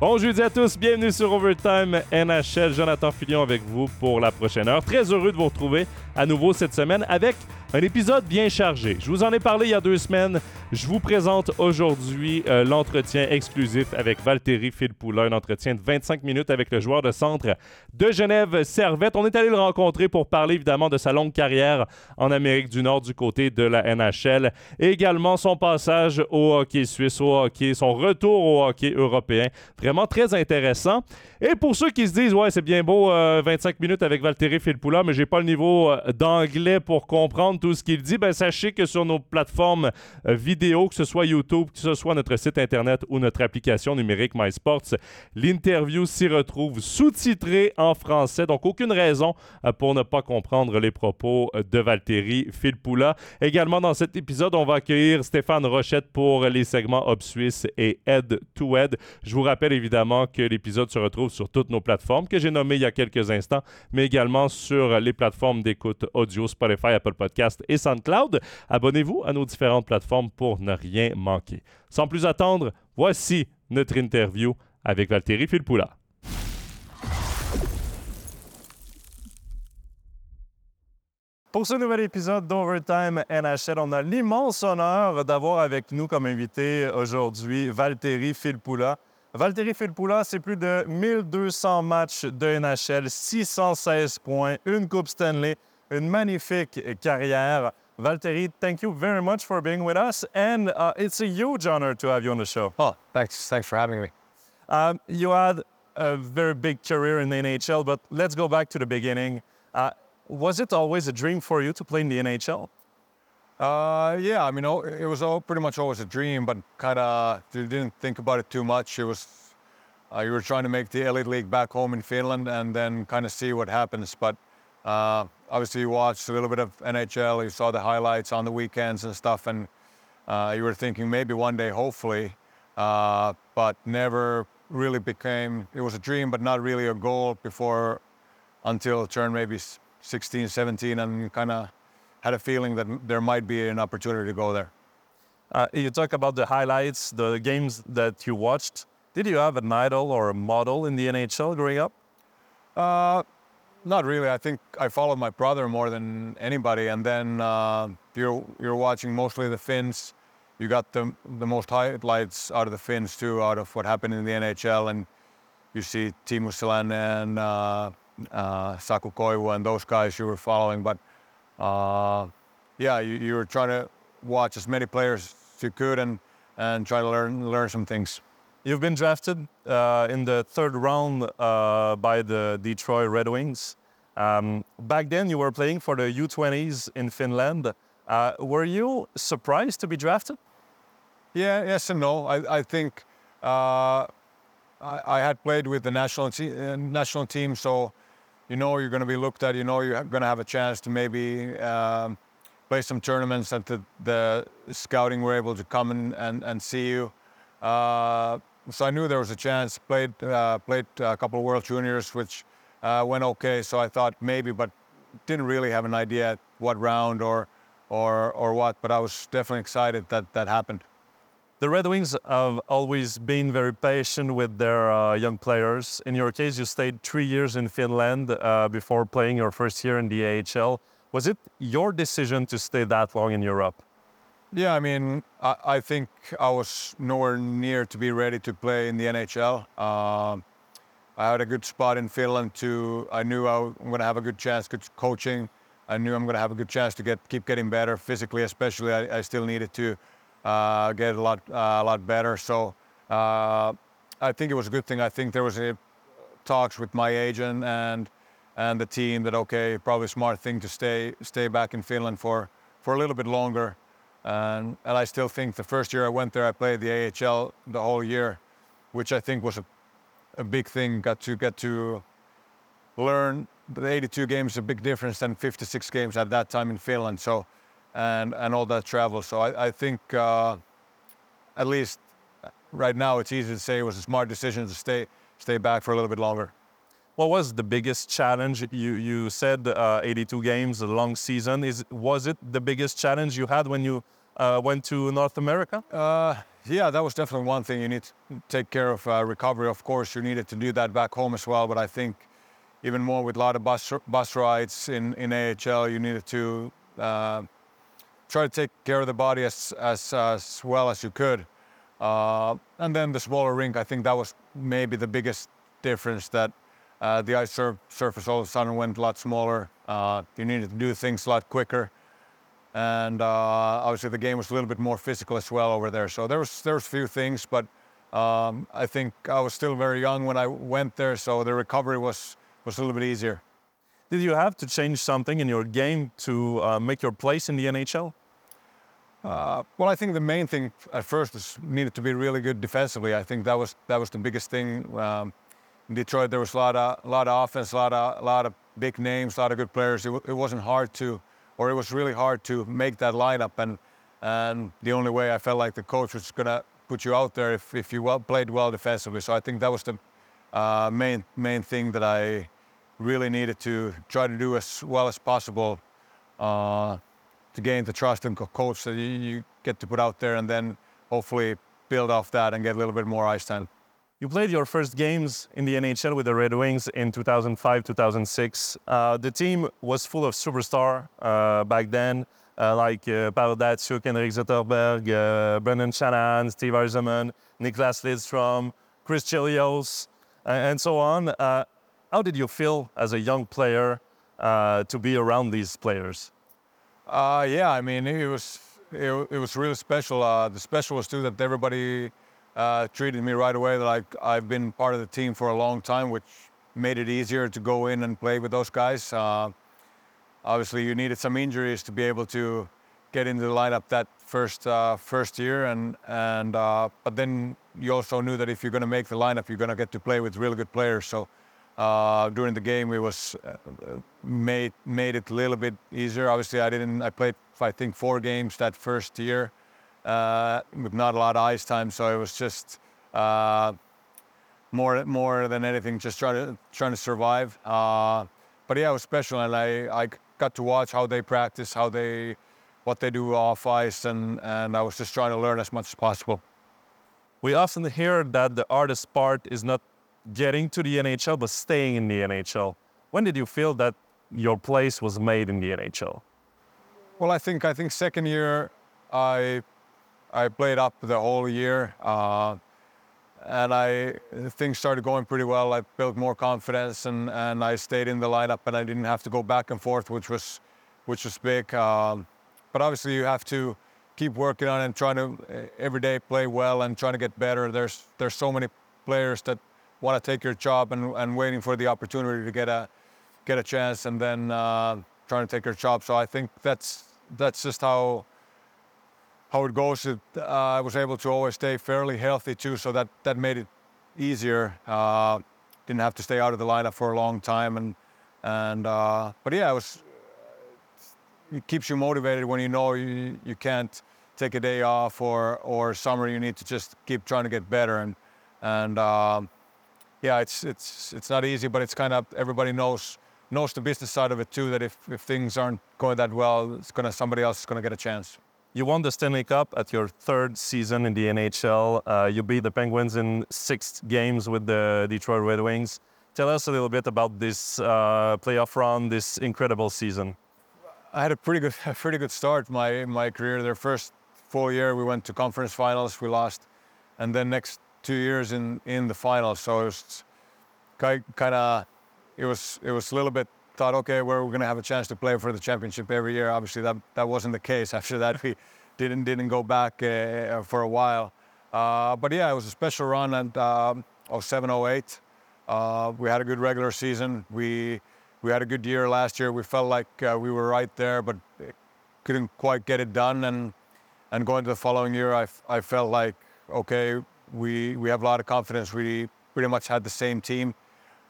Bon jeudi à tous, bienvenue sur Overtime NHL. Jonathan Filion avec vous pour la prochaine heure. Très heureux de vous retrouver à nouveau cette semaine avec un épisode bien chargé. Je vous en ai parlé il y a deux semaines. Je vous présente aujourd'hui euh, l'entretien exclusif avec Valtteri Filppula, un entretien de 25 minutes avec le joueur de centre de Genève, Servette. On est allé le rencontrer pour parler évidemment de sa longue carrière en Amérique du Nord du côté de la NHL et également son passage au hockey suisse, au hockey, son retour au hockey européen. Vraiment très intéressant. Et pour ceux qui se disent, ouais, c'est bien beau, 25 euh, minutes avec Valtteri Filppula, mais j'ai pas le niveau euh, d'anglais pour comprendre tout ce qu'il dit, ben sachez que sur nos plateformes euh, vidéo, que ce soit YouTube, que ce soit notre site internet ou notre application numérique MySports, l'interview s'y retrouve sous-titrée en français. Donc aucune raison pour ne pas comprendre les propos de Valtteri Filppula. Également dans cet épisode, on va accueillir Stéphane Rochette pour les segments Hub Suisse et Head to Head. Je vous rappelle évidemment que l'épisode se retrouve sur toutes nos plateformes que j'ai nommées il y a quelques instants, mais également sur les plateformes d'écoute audio Spotify, Apple Et SoundCloud. Abonnez-vous à nos différentes plateformes pour ne rien manquer. Sans plus attendre, voici notre interview avec Valtteri Filppula. Pour ce nouvel épisode d'Overtime NHL, on a l'immense honneur d'avoir avec nous comme invité aujourd'hui Valtteri Filppula. Valtteri Filppula, c'est plus de 1200 matchs de NHL, 616 points, une Coupe Stanley, une magnifique carrière. Valtteri, thank you very much for being with us, and uh, it's a huge honor to have you on the show. Oh, thanks, thanks for having me. Um, you had a very big career in the NHL, but let's go back to the beginning. Uh, was it always a dream for you to play in the NHL? Uh, yeah, I mean, it was all pretty much always a dream, but kind of didn't think about it too much. It was uh, you were trying to make the elite league back home in Finland, and then kind of see what happens. But uh, obviously, you watched a little bit of NHL, you saw the highlights on the weekends and stuff, and uh, you were thinking maybe one day, hopefully, uh, but never really became. It was a dream, but not really a goal before until turn maybe 16, 17, and kind of had a feeling that there might be an opportunity to go there. Uh, you talk about the highlights, the games that you watched. Did you have an idol or a model in the NHL growing up? Not really. I think I followed my brother more than anybody, and then uh, you're you're watching mostly the Finns. You got the the most highlights out of the Finns too, out of what happened in the NHL, and you see Teemu Selänne and uh, uh, Saku Koivu and those guys you were following, but uh, yeah, you, you were trying to watch as many players as you could and, and try to learn, learn some things. You've been drafted uh, in the third round uh, by the Detroit Red Wings. Um, back then, you were playing for the U20s in Finland. Uh, were you surprised to be drafted? Yeah, yes and no. I, I think uh, I, I, had played with the national, te- uh, national team, so you know you're going to be looked at. You know you're going to have a chance to maybe um, play some tournaments that the, the, scouting were able to come and, and, and see you. Uh, so I knew there was a chance. Played uh, played a couple of World Juniors, which uh, went okay. So I thought maybe, but didn't really have an idea what round or or or what. But I was definitely excited that that happened. The Red Wings have always been very patient with their uh, young players. In your case, you stayed three years in Finland uh, before playing your first year in the AHL. Was it your decision to stay that long in Europe? Yeah, I mean, I, I think I was nowhere near to be ready to play in the NHL. Uh, I had a good spot in Finland too. I knew I am going to have a good chance, good coaching. I knew I'm going to have a good chance to get keep getting better physically, especially. I, I still needed to uh, get a lot uh, a lot better. So uh, I think it was a good thing. I think there was a talks with my agent and and the team that okay, probably smart thing to stay stay back in Finland for for a little bit longer. And, and I still think the first year I went there, I played the AHL the whole year, which I think was a, a big thing. Got to get to learn the 82 games a big difference than 56 games at that time in Finland. So and and all that travel. So I, I think uh, at least right now it's easy to say it was a smart decision to stay stay back for a little bit longer. What was the biggest challenge? You you said uh, 82 games, a long season. Is was it the biggest challenge you had when you uh, went to North America? Uh, yeah, that was definitely one thing you need to take care of uh, recovery. Of course, you needed to do that back home as well. But I think even more with a lot of bus bus rides in in AHL, you needed to uh, try to take care of the body as as, as well as you could. Uh, and then the smaller rink, I think that was maybe the biggest difference that uh, the ice sur- surface all of a sudden went a lot smaller. Uh, you needed to do things a lot quicker and uh, obviously the game was a little bit more physical as well over there. So there was there was a few things, but um, I think I was still very young when I went there, so the recovery was was a little bit easier. Did you have to change something in your game to uh, make your place in the NHL? Uh, well, I think the main thing at first is needed to be really good defensively. I think that was that was the biggest thing. Um, in Detroit, there was a lot of a lot of offense, a lot of a lot of big names, a lot of good players. It, it wasn't hard to or it was really hard to make that lineup. And and the only way I felt like the coach was gonna put you out there if, if you well, played well defensively. So I think that was the uh, main main thing that I really needed to try to do as well as possible uh, to gain the trust and coach that you, you get to put out there, and then hopefully build off that and get a little bit more ice time. You played your first games in the NHL with the Red Wings in 2005, 2006. Uh, the team was full of superstar uh, back then, uh, like uh, Pavel Datsyuk, Henrik Zetterberg, uh, Brendan Shanahan, Steve Yzerman, Niklas Lidstrom, Chris Chelios, and so on. Uh, how did you feel as a young player uh, to be around these players? yeah, I mean, it was it, it was really special. the special was too that everybody uh, treated me right away like I've been part of the team for a long time, which made it easier to go in and play with those guys. Uh, obviously, you needed some injuries to be able to get into the lineup that first uh, first year, and and uh, but then you also knew that if you're going to make the lineup, you're going to get to play with really good players. So. Uh, during the game, it was uh, made made it a little bit easier. Obviously, I didn't. I played, I think, four games that first year, uh, with not a lot of ice time. So it was just uh, more more than anything, just trying to trying to survive. Uh, but yeah, it was special, and I, I got to watch how they practice, how they what they do off ice, and and I was just trying to learn as much as possible. We often hear that the hardest part is not getting to the NHL, but staying in the NHL. When did you feel that your place was made in the NHL? Well, I think I think second year I I played up the whole year, uh, and I things started going pretty well. I built more confidence, and, and I stayed in the lineup, and I didn't have to go back and forth, which was which was big. Um, but obviously, you have to keep working on it and trying to eh, every day play well and trying to get better. There's there's so many players that want to take your job and, and waiting for the opportunity to get a get a chance, and then uh, trying to take your job. So I think that's that's just how how it goes. It, uh, I was able to always stay fairly healthy too, so that that made it easier. Uh, didn't have to stay out of the lineup for a long time, and and uh, but yeah, it was. It keeps you motivated when you know you you can't take a day off or or summer. You need to just keep trying to get better, and and um, yeah, it's it's it's not easy, but it's kind of everybody knows knows the business side of it too. That if if things aren't going that well, it's gonna somebody else is gonna get a chance. You won the Stanley Cup at your third season in the NHL. Uh, you beat the Penguins in six games with the Detroit Red Wings. Tell us a little bit about this uh, playoff run, this incredible season. I had a pretty good, a pretty good start my my career. Their first full year, we went to conference finals, we lost, and then next two years in in the finals. So it was kind of, it was it was a little bit thought, okay, we're going to have a chance to play for the championship every year. Obviously, that, that wasn't the case. After that, we didn't didn't go back uh, for a while. Uh, but yeah, it was a special run at um, 07, 08. Uh, we had a good regular season. We we had a good year last year. We felt like uh, we were right there, but couldn't quite get it done. And and going to the following year, I, I felt like okay, we we have a lot of confidence. We pretty much had the same team.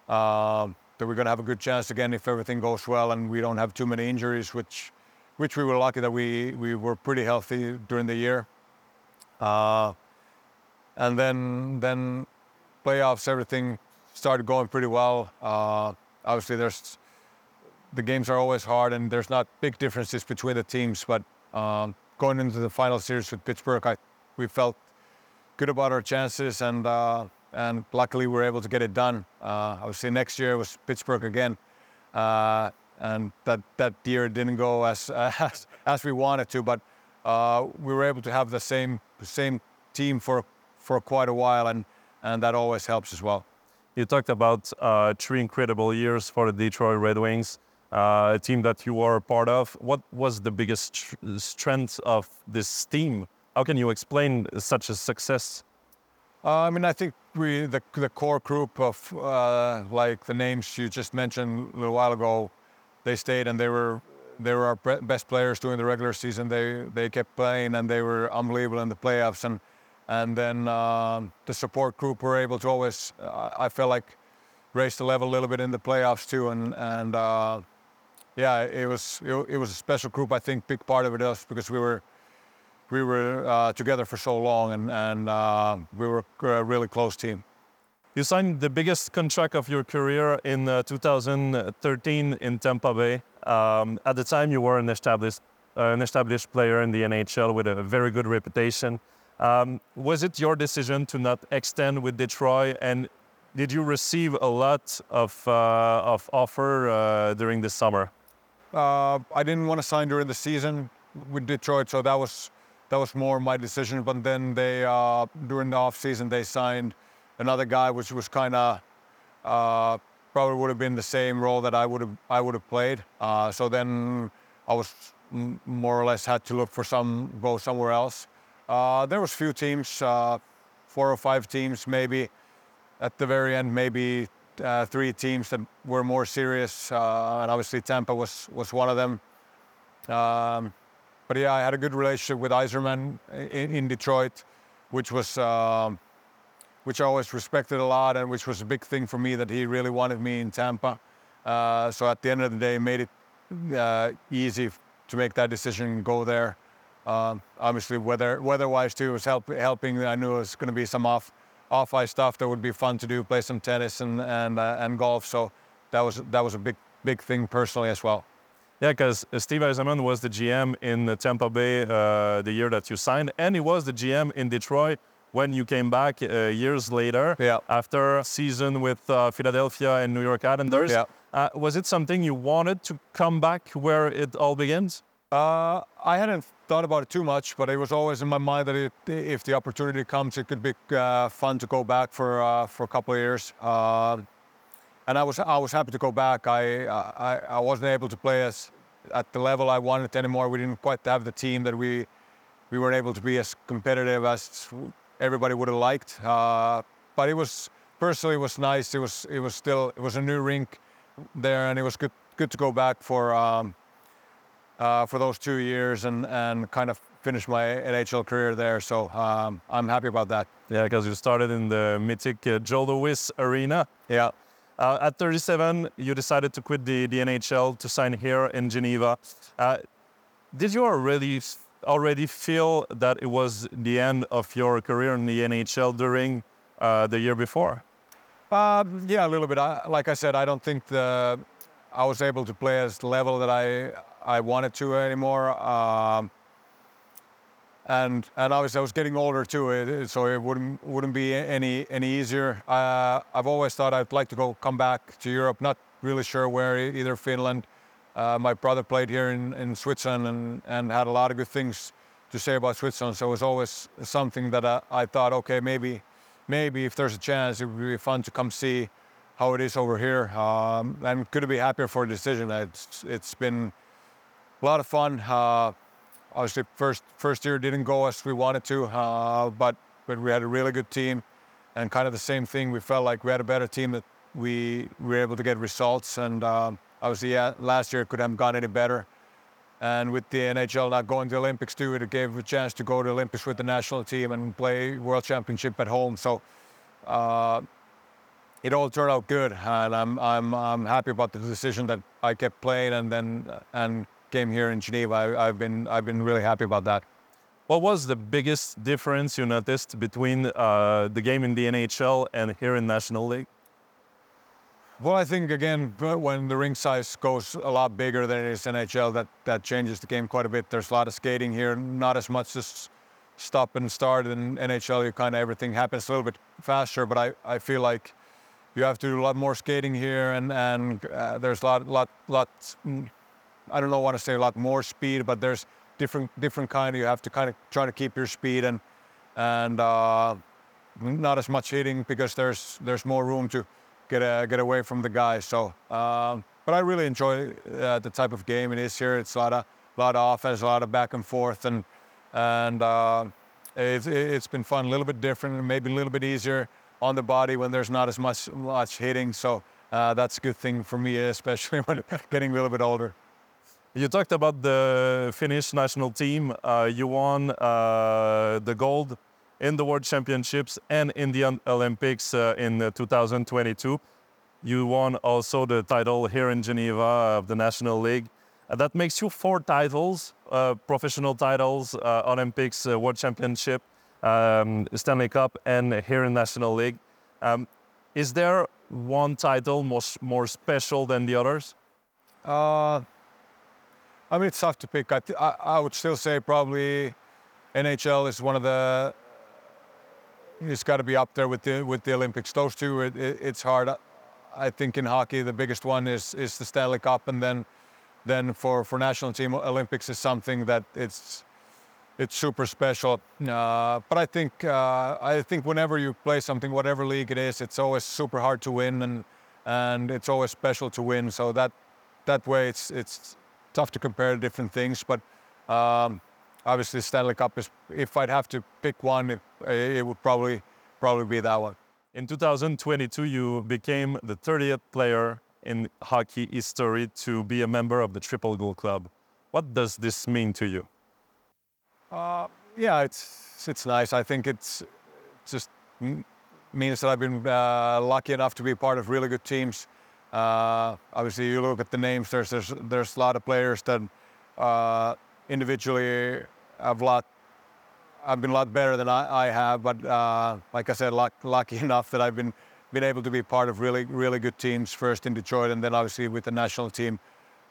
Um, that we're going to have a good chance again if everything goes well and we don't have too many injuries, which which we were lucky that we we were pretty healthy during the year. Uh, and then then playoffs, everything started going pretty well. Uh, obviously, there's the games are always hard, and there's not big differences between the teams. But um, going into the final series with Pittsburgh, I, we felt good about our chances, and uh, and luckily we were able to get it done. Uh, obviously, next year was Pittsburgh again, uh, and that that year didn't go as as, as we wanted to, but uh, we were able to have the same same team for for quite a while, and and that always helps as well. You talked about uh, three incredible years for the Detroit Red Wings, uh, a team that you were a part of. What was the biggest tr- strength of this team? How can you explain such a success? Uh, I mean, I think we the the core group of uh, like the names you just mentioned a little while ago, they stayed and they were they were our best players during the regular season. They they kept playing and they were unbelievable in the playoffs. And and then um, the support group were able to always, I felt like, raise the level a little bit in the playoffs too. And and uh, yeah, it was it, it was a special group. I think big part of it was because we were we were uh, together for so long and and uh, we were a really close team. You signed the biggest contract of your career in uh, 2013 in Tampa Bay. Um, at the time, you were an established, uh, an established player in the NHL with a very good reputation. Um, was it your decision to not extend with Detroit? And did you receive a lot of, uh, of offer uh, during the summer? Uh, I didn't want to sign during the season with Detroit, so that was that was more my decision. But then they uh, during the off season they signed another guy, which was kind of uh, probably would have been the same role that I would have I would have played. Uh, so then I was more or less had to look for some go somewhere else. Uh, there was few teams, uh, four or five teams maybe. At the very end, maybe uh, three teams that were more serious, and obviously Tampa was was one of them. Um, but yeah, I had a good relationship with Iserman in, in Detroit, which was. Um, which I always respected a lot and which was a big thing for me that he really wanted me in Tampa. Uh, so at the end of the day, made it uh, easy to make that decision and go there. Um, obviously, weather weather-wise too was help, helping. I knew it was going to be some off off ice stuff that would be fun to do, play some tennis and and uh, and golf. So that was that was a big big thing personally as well. Yeah, because Steve Eisenman was the GM in Tampa Bay uh, the year that you signed, and he was the GM in Detroit when you came back uh, years later Yeah. after a season with uh, Philadelphia and New York Islanders. Yeah. Uh, was it something you wanted to come back where it all begins? Uh, I hadn't thought about it too much, but it was always in my mind that it, if the opportunity comes, it could be uh, fun to go back for uh, for a couple of years. And I was I was happy to go back. I I, I wasn't able to play as at the level I wanted anymore. We didn't quite have the team that we we weren't able to be as competitive as everybody would have liked. Uh, but it was personally it was nice. It was it was still it was a new rink there, and it was good good to go back for. Um, uh, for those two years and, and kind of finish my NHL career there. So um, I'm happy about that. Yeah, because you started in the mythic uh, Joe Louis Arena. Yeah. Uh, at 37, you decided to quit the, the NHL to sign here in Geneva. Uh, did you already already feel that it was the end of your career in the NHL during uh, the year before? Uh, yeah, a little bit. I, like I said, I don't think the I was able to play as the level that I I wanted to anymore. Um, and and obviously I was getting older too, so it wouldn't wouldn't be any any easier. Uh, I've always thought I'd like to go come back to Europe. Not really sure where, either Finland. Uh, my brother played here in, in Switzerland and, and had a lot of good things to say about Switzerland. So it was always something that I, I thought, okay, maybe maybe if there's a chance, it would be fun to come see how it is over here. Um, and couldn't be happier for the decision. It's it's been a lot of fun. Uh, obviously, first first year didn't go as we wanted to, uh, but but we had a really good team, and kind of the same thing. We felt like we had a better team that we were able to get results, and um, obviously, yeah, last year could have gone any better. And with the NHL not going to the Olympics too, it gave a chance to go to Olympics with the national team and play World Championship at home. So uh, it all turned out good, and I'm I'm I'm happy about the decision that I kept playing and then and came here in Geneva. I, I've been I've been really happy about that. What was the biggest difference you noticed between uh, the game in the NHL and here in National League? Well, I think again when the ring size goes a lot bigger than it is NHL, that that changes the game quite a bit. There's a lot of skating here, not as much as stop and start. In NHL, you kind of everything happens a little bit faster. But I, I feel like you have to do a lot more skating here, and and uh, there's a lot lot lot. I don't know want to say a lot more speed, but there's different different kind. You have to kind of try to keep your speed and and uh, not as much hitting because there's there's more room to get uh, get away from the guys. So, um, but I really enjoy uh, the type of game it is here. It's a lot of lot of offense, a lot of back and forth, and and uh, it's it's been fun. A little bit different, maybe a little bit easier on the body when there's not as much much hitting. So uh, that's a good thing for me, especially when getting a little bit older. You talked about the Finnish national team. Uh, you won uh, the gold in the World Championships and in the Olympics uh, in uh, 2022. You won also the title here in Geneva of the National League. Uh, that makes you four titles, uh, professional titles, Olympics, World Championship, um, Stanley Cup, and here in National League. Um, is there one title more, more special than the others? I mean, it's tough to pick. I, th- I, I would still say probably NHL is one of the. It's got to be up there with the with the Olympics. Those two, it, it, it's hard. I- I think in hockey, the biggest one is is the Stanley Cup, and then then for for national team, Olympics is something that it's it's super special. Uh, but I think uh, I think whenever you play something, whatever league it is, it's always super hard to win, and and it's always special to win. So that that way, it's it's tough to compare different things. But um, obviously, Stanley Cup is. If I'd have to pick one, it, it would probably probably be that one. In 2022, you became the 30th player in hockey history to be a member of the Triple Goal Club. What does this mean to you? Uh, yeah, it's it's nice. I think it's just means that I've been uh, lucky enough to be part of really good teams. Uh, obviously, you look at the names. There's there's there's a lot of players that uh, individually have lot. I've been a lot better than I, I have, but uh, like I said, luck, lucky enough that I've been been able to be part of really really good teams. First in Detroit, and then obviously with the national team.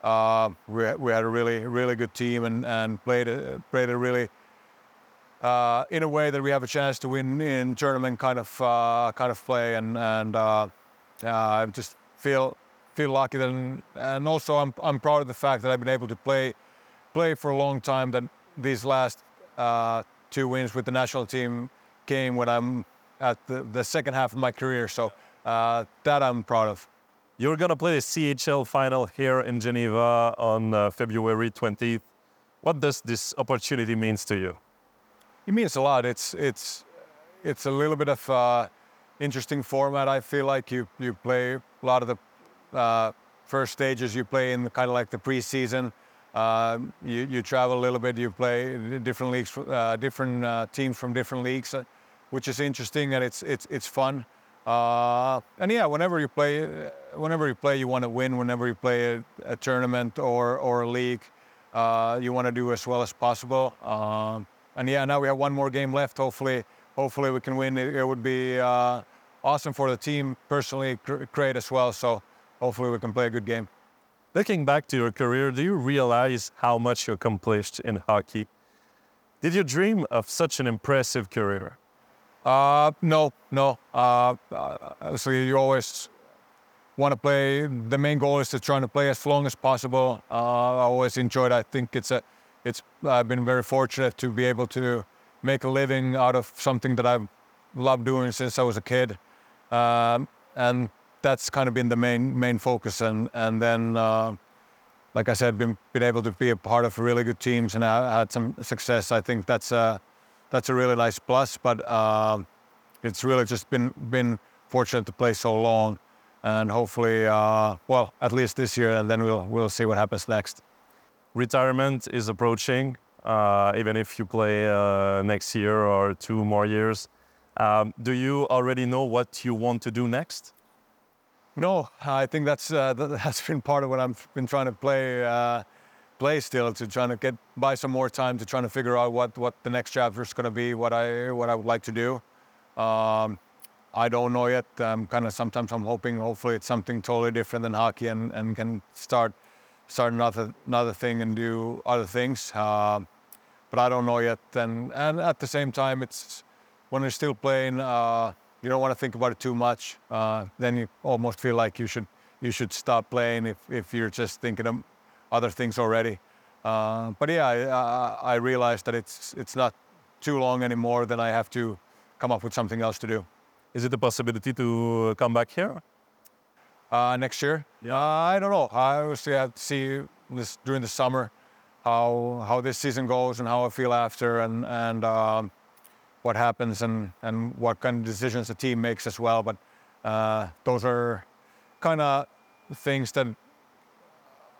Uh, we, we had a really really good team and, and played a, played a really uh, in a way that we have a chance to win in tournament kind of uh, kind of play and and uh, uh, I just feel feel lucky that and also I'm I'm proud of the fact that I've been able to play play for a long time. That these last uh, two wins with the national team came when I'm at the, the second half of my career. So uh, that I'm proud of. You're going to play the CHL final here in Geneva on uh, February 20th. What does this opportunity means to you? It means a lot. It's it's it's a little bit of uh, interesting format. I feel like you you play a lot of the uh, first stages. You play in kind of like the preseason. Uh, you you travel a little bit. You play different leagues, uh, different uh, teams from different leagues, uh, which is interesting and it's it's it's fun. Uh, and yeah, whenever you play, whenever you play, you want to win. Whenever you play a, a tournament or or a league, you want to do as well as possible. Um, and yeah, now we have one more game left. Hopefully, hopefully we can win. It, it would be uh, awesome for the team, personally, gr- great as well. So hopefully we can play a good game. Looking back to your career, do you realize how much you accomplished in hockey? Did you dream of such an impressive career? Uh, no, no. Uh, uh, so you always want to play. The main goal is to try to play as long as possible. Uh, I always enjoyed. I think it's a, it's. I've been very fortunate to be able to make a living out of something that I've loved doing since I was a kid, um, and that's kind of been the main main focus. And and then, uh, like I said, been been able to be a part of really good teams and I had some success. I think that's a that's a really nice plus. But uh, it's really just been been fortunate to play so long, and hopefully, uh, well, at least this year, and then we'll we'll see what happens next. Retirement is approaching, uh, even if you play uh, next year or two more years. Um, do you already know what you want to do next? No, I think that's uh, that- that's been part of what I've been trying to play uh, play still to trying to get buy some more time to trying to figure out what what the next chapter is going to be, what I what I would like to do. Um, I don't know yet. I'm kind of sometimes I'm hoping hopefully it's something totally different than hockey and, and can start start another another thing and do other things. Uh, but I don't know yet. And and at the same time, it's when you're still playing, uh, you don't want to think about it too much. Uh, then you almost feel like you should you should stop playing if, if you're just thinking of other things already. Uh, but yeah, I, I, realized that it's it's not too long anymore. Then I have to come up with something else to do. Is it a possibility to come back here? Uh, next year? Yeah. Uh, I don't know. I obviously have to see this during the summer how how this season goes and how I feel after and and um, what happens and and what kind of decisions the team makes as well. But uh, those are kind of things that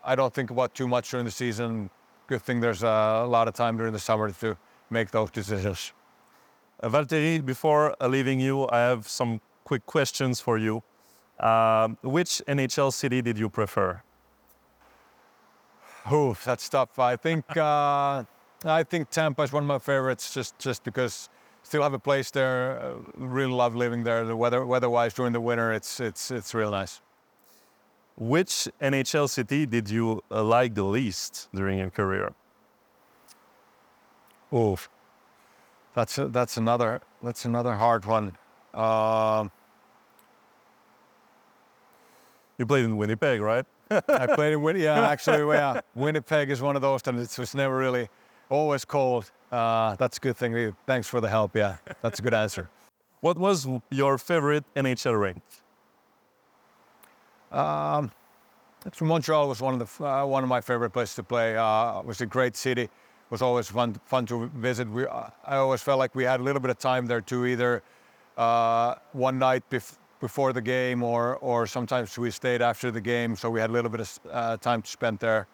I don't think about too much during the season. Good thing there's a lot of time during the summer to make those decisions. Uh, Valtteri, before leaving you, I have some quick questions for you. Um, which NHL city did you prefer? Ooh, that's tough. I think uh, I think Tampa is one of my favorites, just just because still have a place there. Uh, really love living there. The weather weather-wise during the winter, it's it's it's real nice. Which NHL city did you uh, like the least during your career? Ooh, that's a, that's another that's another hard one. Um, You played in Winnipeg, right? I played in Winnipeg. Yeah, actually, yeah. Winnipeg is one of those, and it was never really always cold. Uh, that's a good thing. Thanks for the help. Yeah, that's a good answer. What was your favorite NHL rink? Um, it's Montreal was one of the uh, one of my favorite places to play. Uh, it was a great city. It was always fun fun to visit. We uh, I always felt like we had a little bit of time there too. Either uh, one night bef- before the game, or or sometimes we stayed after the game, so we had a little bit of uh, time to spend there.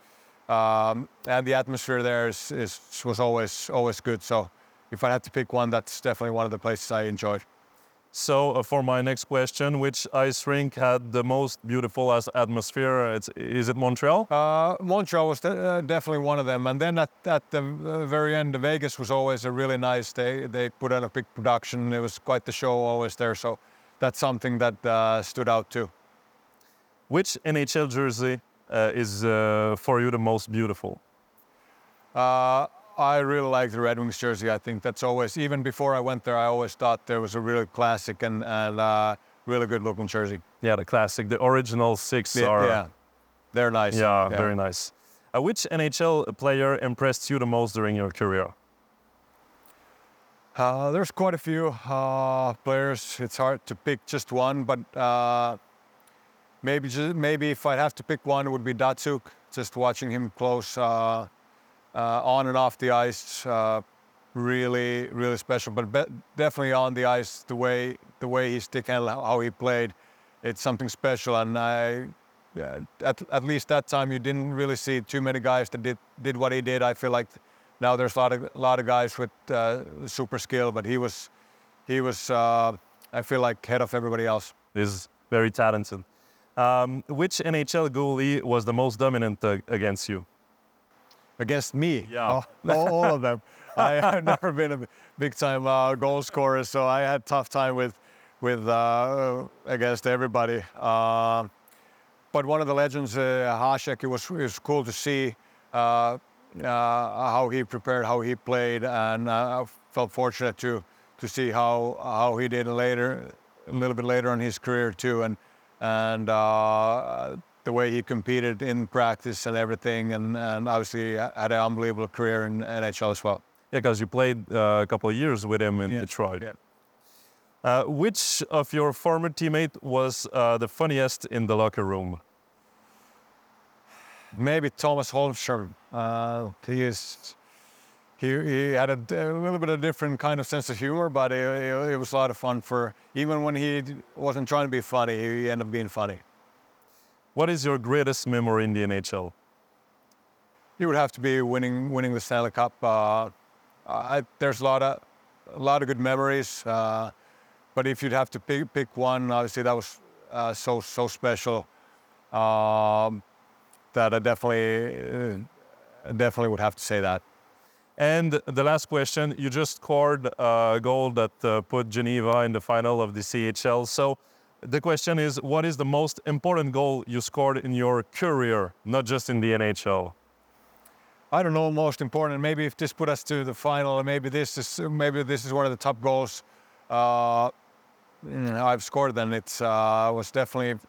Um, and the atmosphere there is, is was always always good. So if I had to pick one, that's definitely one of the places I enjoyed. So, uh, for my next question, which ice rink had the most beautiful atmosphere? It's, is it Montreal? Uh, Montreal was de- uh, definitely one of them, and then at, at the uh, very end, Vegas was always a really nice. They they put on a big production. It was quite the show always there. So that's something that uh, stood out too. Which NHL jersey uh, is uh, for you the most beautiful? Uh, I really like the Red Wings jersey. I think that's always even before I went there. I always thought there was a really classic and and uh, really good looking jersey. Yeah, the classic. The original six Yeah, are. yeah, they're nice. Yeah, very nice. Uh, which NHL player impressed you the most during your career? Uh, there's quite a few uh, players. It's hard to pick just one, but uh, maybe just, maybe if I'd have to pick one, it would be Datsuk. Just watching him close, uh, uh, on and off the ice, uh, really, really special. But be- definitely on the ice, the way the way he stick handled, how he played, it's something special. And I, yeah, at, at least that time, you didn't really see too many guys that did did what he did. I feel like now there's a lot of a lot of guys with uh, super skill, but he was he was uh, I feel like head of everybody else. Is very talented. Um, which NHL goalie was the most dominant uh, against you? Against me, Yeah. Oh, all, of them. I have never been a big time uh, goal scorer, so I had tough time with with uh, against everybody. Uh, but one of the legends, uh, Hasek, it was it was cool to see uh, how he prepared, how he played, and uh, I felt fortunate to to see how how he did later, a little bit later in his career too, and and uh, the way he competed in practice and everything, and, and obviously had an unbelievable career in NHL as well. Yeah, because you played uh, a couple of years with him in Yeah, Detroit. yeah. Uh, which of your former teammate was uh, the funniest in the locker room? Maybe Thomas Holmstrom. Uh, he is. He, he had a little bit of different kind of sense of humor, but it, it, it was a lot of fun for even when he wasn't trying to be funny, he ended up being funny. What is your greatest memory in the NHL? He would have to be winning winning the Stanley Cup. Uh, I, there's a lot of a lot of good memories, uh, but if you'd have to pick, pick one, obviously that was uh, so so special um, that I definitely uh, definitely would have to say that. And the last question, you just scored a goal that uh, put Geneva in the final of the CHL. So the question is, what is the most important goal you scored in your career, not just in the NHL? I don't know, most important. Maybe if this put us to the final, maybe this is maybe this is one of the top goals uh, I've scored. Then it uh, was definitely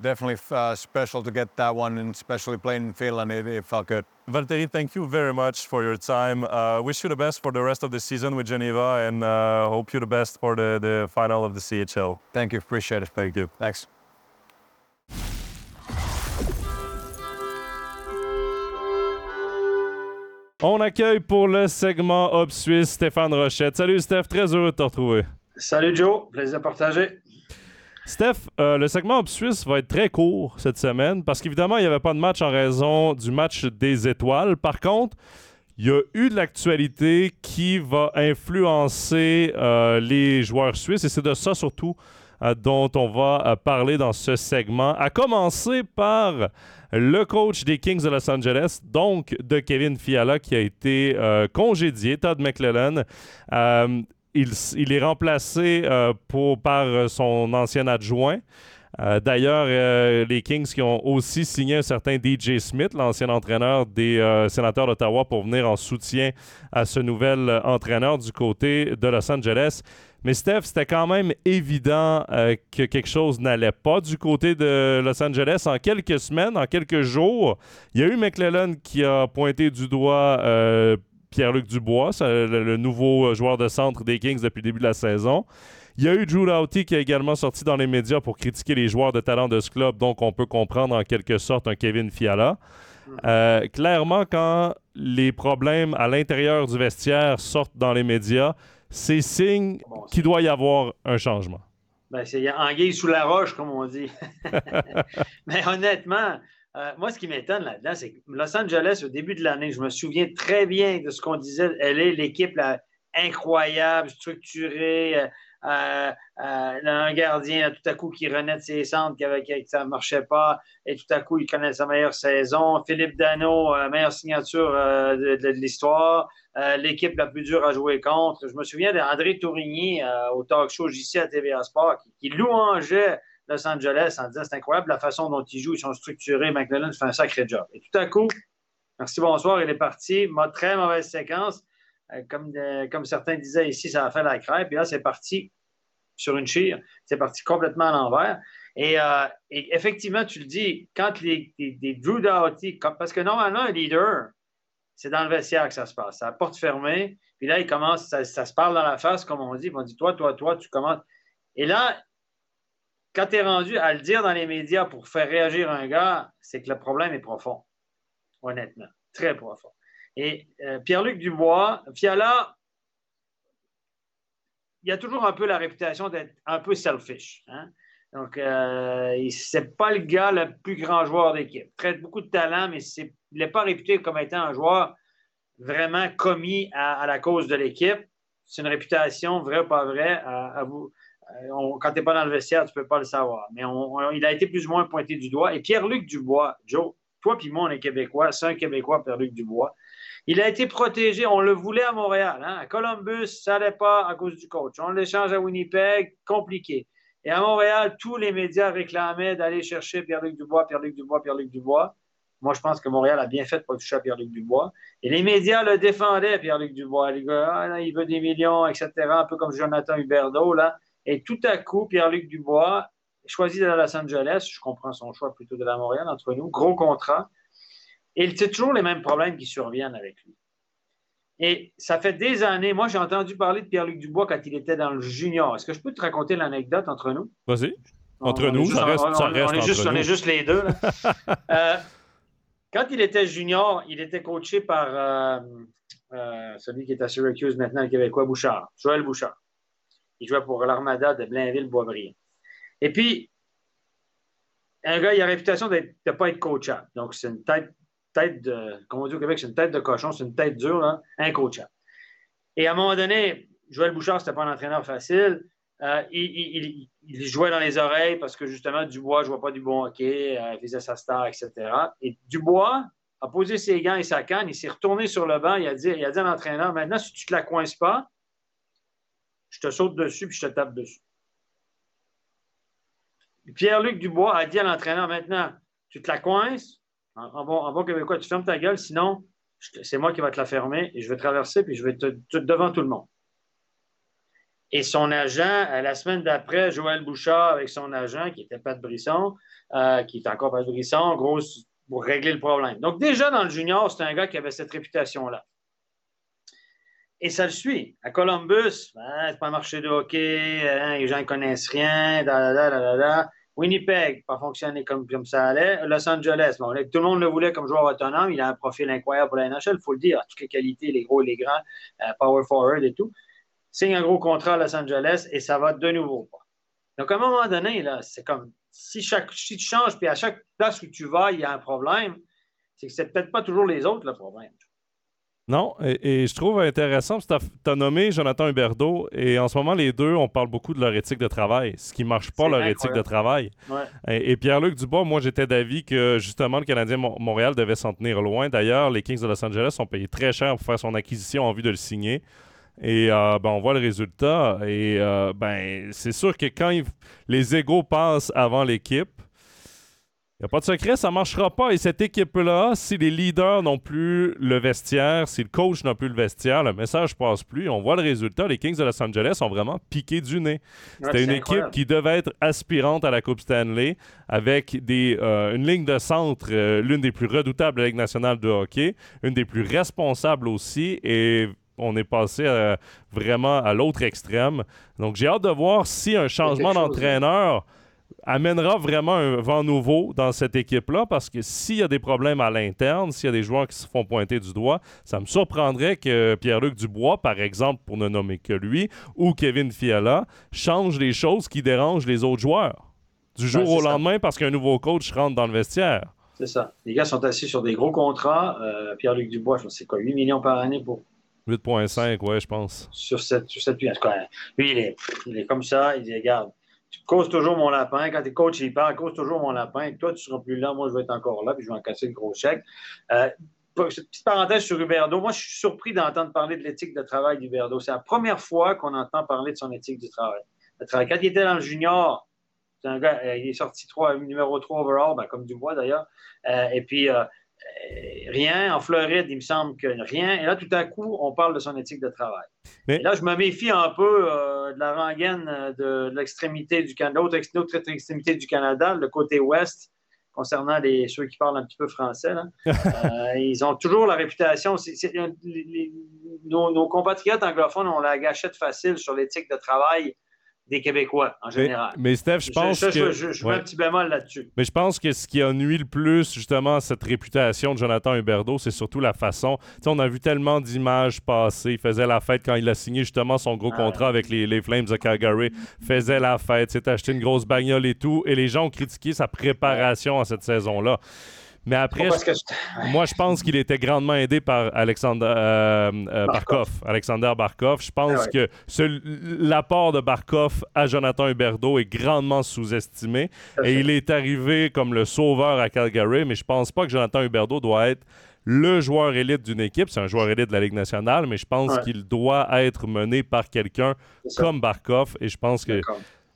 definitely uh, special to get that one, and especially playing in Finland, it, it felt good. Valtteri, thank you very much for your time. Uh, wish you the best for the rest of the season with Geneva, and uh, hope you the best for the, the final of the CHL. Thank you, appreciate it. Thank you. Thanks. On accueille pour le segment Hop Suisse Stéphane Rochette. Salut Steph, très heureux de te retrouver. Salut Joe, plaisir à partager. Steph, euh, le segment Hop Suisse va être très court cette semaine parce qu'évidemment, il n'y avait pas de match en raison du match des étoiles. Par contre, il y a eu de l'actualité qui va influencer euh, les joueurs suisses et c'est de ça surtout euh, dont on va parler dans ce segment. À commencer par le coach des Kings de Los Angeles, donc de Kevin Fiala, qui a été congédié, Todd McClellan. Euh, il, est remplacé euh, par son ancien adjoint. D'ailleurs, les Kings qui ont aussi signé un certain DJ Smith, l'ancien entraîneur des sénateurs d'Ottawa, pour venir en soutien à ce nouvel entraîneur du côté de Los Angeles. Mais Steph, c'était quand même évident euh, que quelque chose n'allait pas du côté de Los Angeles. En quelques semaines, en quelques jours, il y a eu McClellan qui a pointé du doigt euh, Pierre-Luc Dubois, le, nouveau joueur de centre des Kings depuis le début de la saison. Il y a eu Drew Doughty qui a également sorti dans les médias pour critiquer les joueurs de talent de ce club, donc on peut comprendre en quelque sorte un Kevin Fiala. Euh, clairement, quand les problèmes à l'intérieur du vestiaire sortent dans les médias, c'est signe qu'il doit y avoir un changement. Ben, c'est anguille sous la roche, comme on dit. Mais honnêtement, euh, moi, ce qui m'étonne là-dedans, c'est que Los Angeles, au début de l'année, je me souviens très bien de ce qu'on disait. Elle est l'équipe incroyable, structurée, euh, euh, un gardien tout à coup qui renaît de ses centres, qui, ça ne marchait pas, et tout à coup il connaît sa meilleure saison. Philippe Dano, meilleure signature de, l'histoire. L'équipe la plus dure à jouer contre. Je me souviens d'André Tourigny au talk show JC à TVA Sport qui, louangeait Los Angeles en disant c'est incroyable la façon dont ils jouent, ils sont structurés. McLellan fait un sacré job. Et tout à coup, merci, bonsoir, il est parti. Très mauvaise séquence. Euh, comme, euh, comme certains disaient ici, ça a fait la crêpe. Et là, c'est parti sur une chire. C'est parti complètement à l'envers. Et, euh, effectivement, tu le dis, quand les, Drew Doughty, parce que normalement, un leader, c'est dans le vestiaire que ça se passe. C'est à porte fermée. Puis là, il commence, ça, se parle dans la face, comme on dit. On dit, toi, toi, toi, tu commences. Et là, quand tu es rendu à le dire dans les médias pour faire réagir un gars, c'est que le problème est profond. Honnêtement. Très profond. Et euh, Pierre-Luc Dubois, Fiala, il a toujours un peu la réputation d'être un peu selfish. Hein. Donc, euh, c'est pas le gars le plus grand joueur d'équipe. Il traite beaucoup de talent, mais il n'est pas réputé comme étant un joueur vraiment commis à, la cause de l'équipe. C'est une réputation, vrai ou pas vrai, à, vous. Euh, quand tu n'es pas dans le vestiaire, tu ne peux pas le savoir. Mais il a été plus ou moins pointé du doigt. Et Pierre-Luc Dubois, Joe, toi puis moi, on est Québécois, c'est un Québécois, Pierre-Luc Dubois. Il a été protégé. On le voulait à Montréal. Hein. À Columbus, ça n'allait pas à cause du coach. On l'échange à Winnipeg, compliqué. Et à Montréal, tous les médias réclamaient d'aller chercher Pierre-Luc Dubois, Pierre-Luc Dubois, Pierre-Luc Dubois. Moi, je pense que Montréal a bien fait pour toucher à Pierre-Luc Dubois. Et les médias le défendaient, Pierre-Luc Dubois. Ah, il veut des millions, etc. Un peu comme Jonathan Huberdeau, là. Et tout à coup, Pierre-Luc Dubois choisit de Los Angeles. Je comprends son choix plutôt de la Montréal, entre nous. Gros contrat. Et c'est toujours les mêmes problèmes qui surviennent avec lui. Et ça fait des années, moi j'ai entendu parler de Pierre-Luc Dubois quand il était dans le junior. Est-ce que je peux te raconter l'anecdote entre nous? Vas-y. Entre nous, ça reste, on, est juste, on est juste les deux. Euh, quand il était junior, il était coaché par euh, euh, celui qui est à Syracuse maintenant, le Québécois, Bouchard, Joël Bouchard. Il jouait pour l'Armada de Blainville-Boisbriand. Et puis, un gars, il a la réputation de ne pas être coachable. Donc, c'est une tête de, comme on dit au Québec, c'est une tête de cochon, c'est une tête dure, là, incoachable. Et à un moment donné, Joël Bouchard, c'était pas un entraîneur facile. Euh, il, jouait dans les oreilles parce que justement, Dubois ne jouait pas du bon hockey, euh, il faisait sa star, etc. Et Dubois a posé ses gants et sa canne, il s'est retourné sur le banc, il a dit, il a dit à l'entraîneur Maintenant, si tu ne te la coinces pas, je te saute dessus puis je te tape dessus. Pierre-Luc Dubois a dit à l'entraîneur Maintenant, tu te la coinces, en, bon, québécois, tu fermes ta gueule, sinon, c'est moi qui vais te la fermer et je vais traverser, puis je vais te, devant tout le monde. Et son agent, la semaine d'après, Joël Bouchard avec son agent, qui était Pat Brisson, euh, qui est encore Pat Brisson, gros, pour régler le problème. Donc, déjà dans le junior, c'est un gars qui avait cette réputation-là. Et ça le suit. À Columbus, ben, c'est pas un marché de hockey, hein, les gens ne connaissent rien, da, da, da, da, Winnipeg, pas fonctionné comme, ça allait. Los Angeles, bon, tout le monde le voulait comme joueur autonome. Il a un profil incroyable pour la NHL, il faut le dire. Toutes les qualités, les gros et les grands, euh, power forward et tout. Signe un gros contrat à Los Angeles et ça va de nouveau pas. Donc, à un moment donné, c'est comme si, chaque, si tu changes, puis à chaque place où tu vas, il y a un problème, c'est que c'est peut-être pas toujours les autres le problème. Non, et, je trouve intéressant, tu as, nommé Jonathan Huberdeau, et en ce moment, les deux, on parle beaucoup de leur éthique de travail, ce qui ne marche pas, leur éthique de travail. Et, Pierre-Luc Dubois, moi, j'étais d'avis que justement, le Canadien Montréal devait s'en tenir loin. D'ailleurs, les Kings de Los Angeles ont payé très cher pour faire son acquisition en vue de le signer. Et euh, ben, on voit le résultat. Et euh, ben, c'est sûr que quand les égaux passent avant l'équipe, n'y a pas de secret, ça ne marchera pas. Et cette équipe-là, si les leaders n'ont plus le vestiaire, si le coach n'a plus le vestiaire, le message passe plus. On voit le résultat. Les Kings de Los Angeles ont vraiment piqué du nez. C'était une équipe qui devait être aspirante à la Coupe Stanley avec des, euh, une ligne de centre, l'une des plus redoutables de la Ligue nationale de hockey, une des plus responsables aussi. Et on est passé euh, vraiment à l'autre extrême. Donc, j'ai hâte de voir si un changement d'entraîneur amènera vraiment un vent nouveau dans cette équipe-là, parce que s'il y a des problèmes à l'interne, s'il y a des joueurs qui se font pointer du doigt, ça me surprendrait que Pierre-Luc Dubois, par exemple, pour ne nommer que lui, ou Kevin Fiala, change les choses qui dérangent les autres joueurs du jour au lendemain parce qu'un nouveau coach rentre dans le vestiaire. C'est ça. Les gars sont assis sur des gros contrats. Euh, Pierre-Luc Dubois, je sais quoi, 8 millions par année pour 8.5, ouais, je pense. Sur cette, sur cette Lui, il est, il est comme ça. Il dit Regarde, tu causes toujours mon lapin. Quand tu es coach, il parle cause toujours mon lapin. toi, tu seras plus là. Moi, je vais être encore là. Puis je vais en casser le gros chèque. Euh, petite parenthèse sur Huberdo. Moi, je suis surpris d'entendre parler de l'éthique de travail d'Huberdo. C'est la première fois qu'on entend parler de son éthique du travail. Quand il était dans le junior, c'est un gars, euh, il est sorti 3, numéro 3 overall, ben, comme Dubois d'ailleurs. Euh, et puis, euh, rien. En Floride, il me semble que rien. Et là, tout à coup, on parle de son éthique de travail. Mais... là, je me méfie un peu euh, de la rengaine euh, de, l'extrémité du Canada, l'autre extrémité du Canada, le côté ouest, concernant les, ceux qui parlent un petit peu français. ils ont toujours la réputation. nos, nos, compatriotes anglophones ont la gâchette facile sur l'éthique de travail des Québécois en général. Mais, Steph, je pense que. Je, je, mets un petit bémol là-dessus. Mais je pense que ce qui a nuit le plus, justement, à cette réputation de Jonathan Huberdeau, c'est surtout la façon. Tu sais, on a vu tellement d'images passer. Il faisait la fête quand il a signé justement son gros contrat avec les, les, Flames de Calgary. faisait la fête, s'est acheté une grosse bagnole et tout. Et les gens ont critiqué sa préparation à cette saison-là. Mais après, moi, je pense qu'il était grandement aidé par Alexander euh, euh, Barkov. Alexander Barkov. Je pense ah que l'apport de Barkov à Jonathan Huberdeau est grandement sous-estimé. Et il est arrivé comme le sauveur à Calgary, mais je pense pas que Jonathan Huberdeau doit être le joueur élite d'une équipe. C'est un joueur élite de la Ligue nationale, mais je pense qu'il doit être mené par quelqu'un comme Barkov. Et je pense que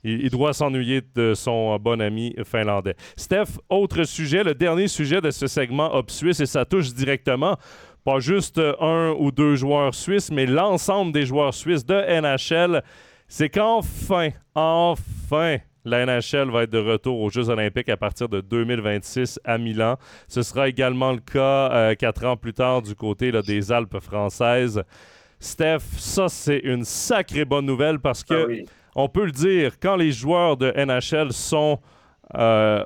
il, doit s'ennuyer de son bon ami finlandais. Steph, autre sujet, le dernier sujet de ce segment Hop Suisse, et ça touche directement pas juste un ou deux joueurs suisses, mais l'ensemble des joueurs suisses de NHL. C'est qu'enfin, enfin, la NHL va être de retour aux Jeux olympiques à partir de 2026 à Milan. Ce sera également le cas euh, quatre ans plus tard du côté des Alpes françaises. Steph, ça c'est une sacrée bonne nouvelle parce que... Ah on peut le dire, quand les joueurs de NHL sont euh,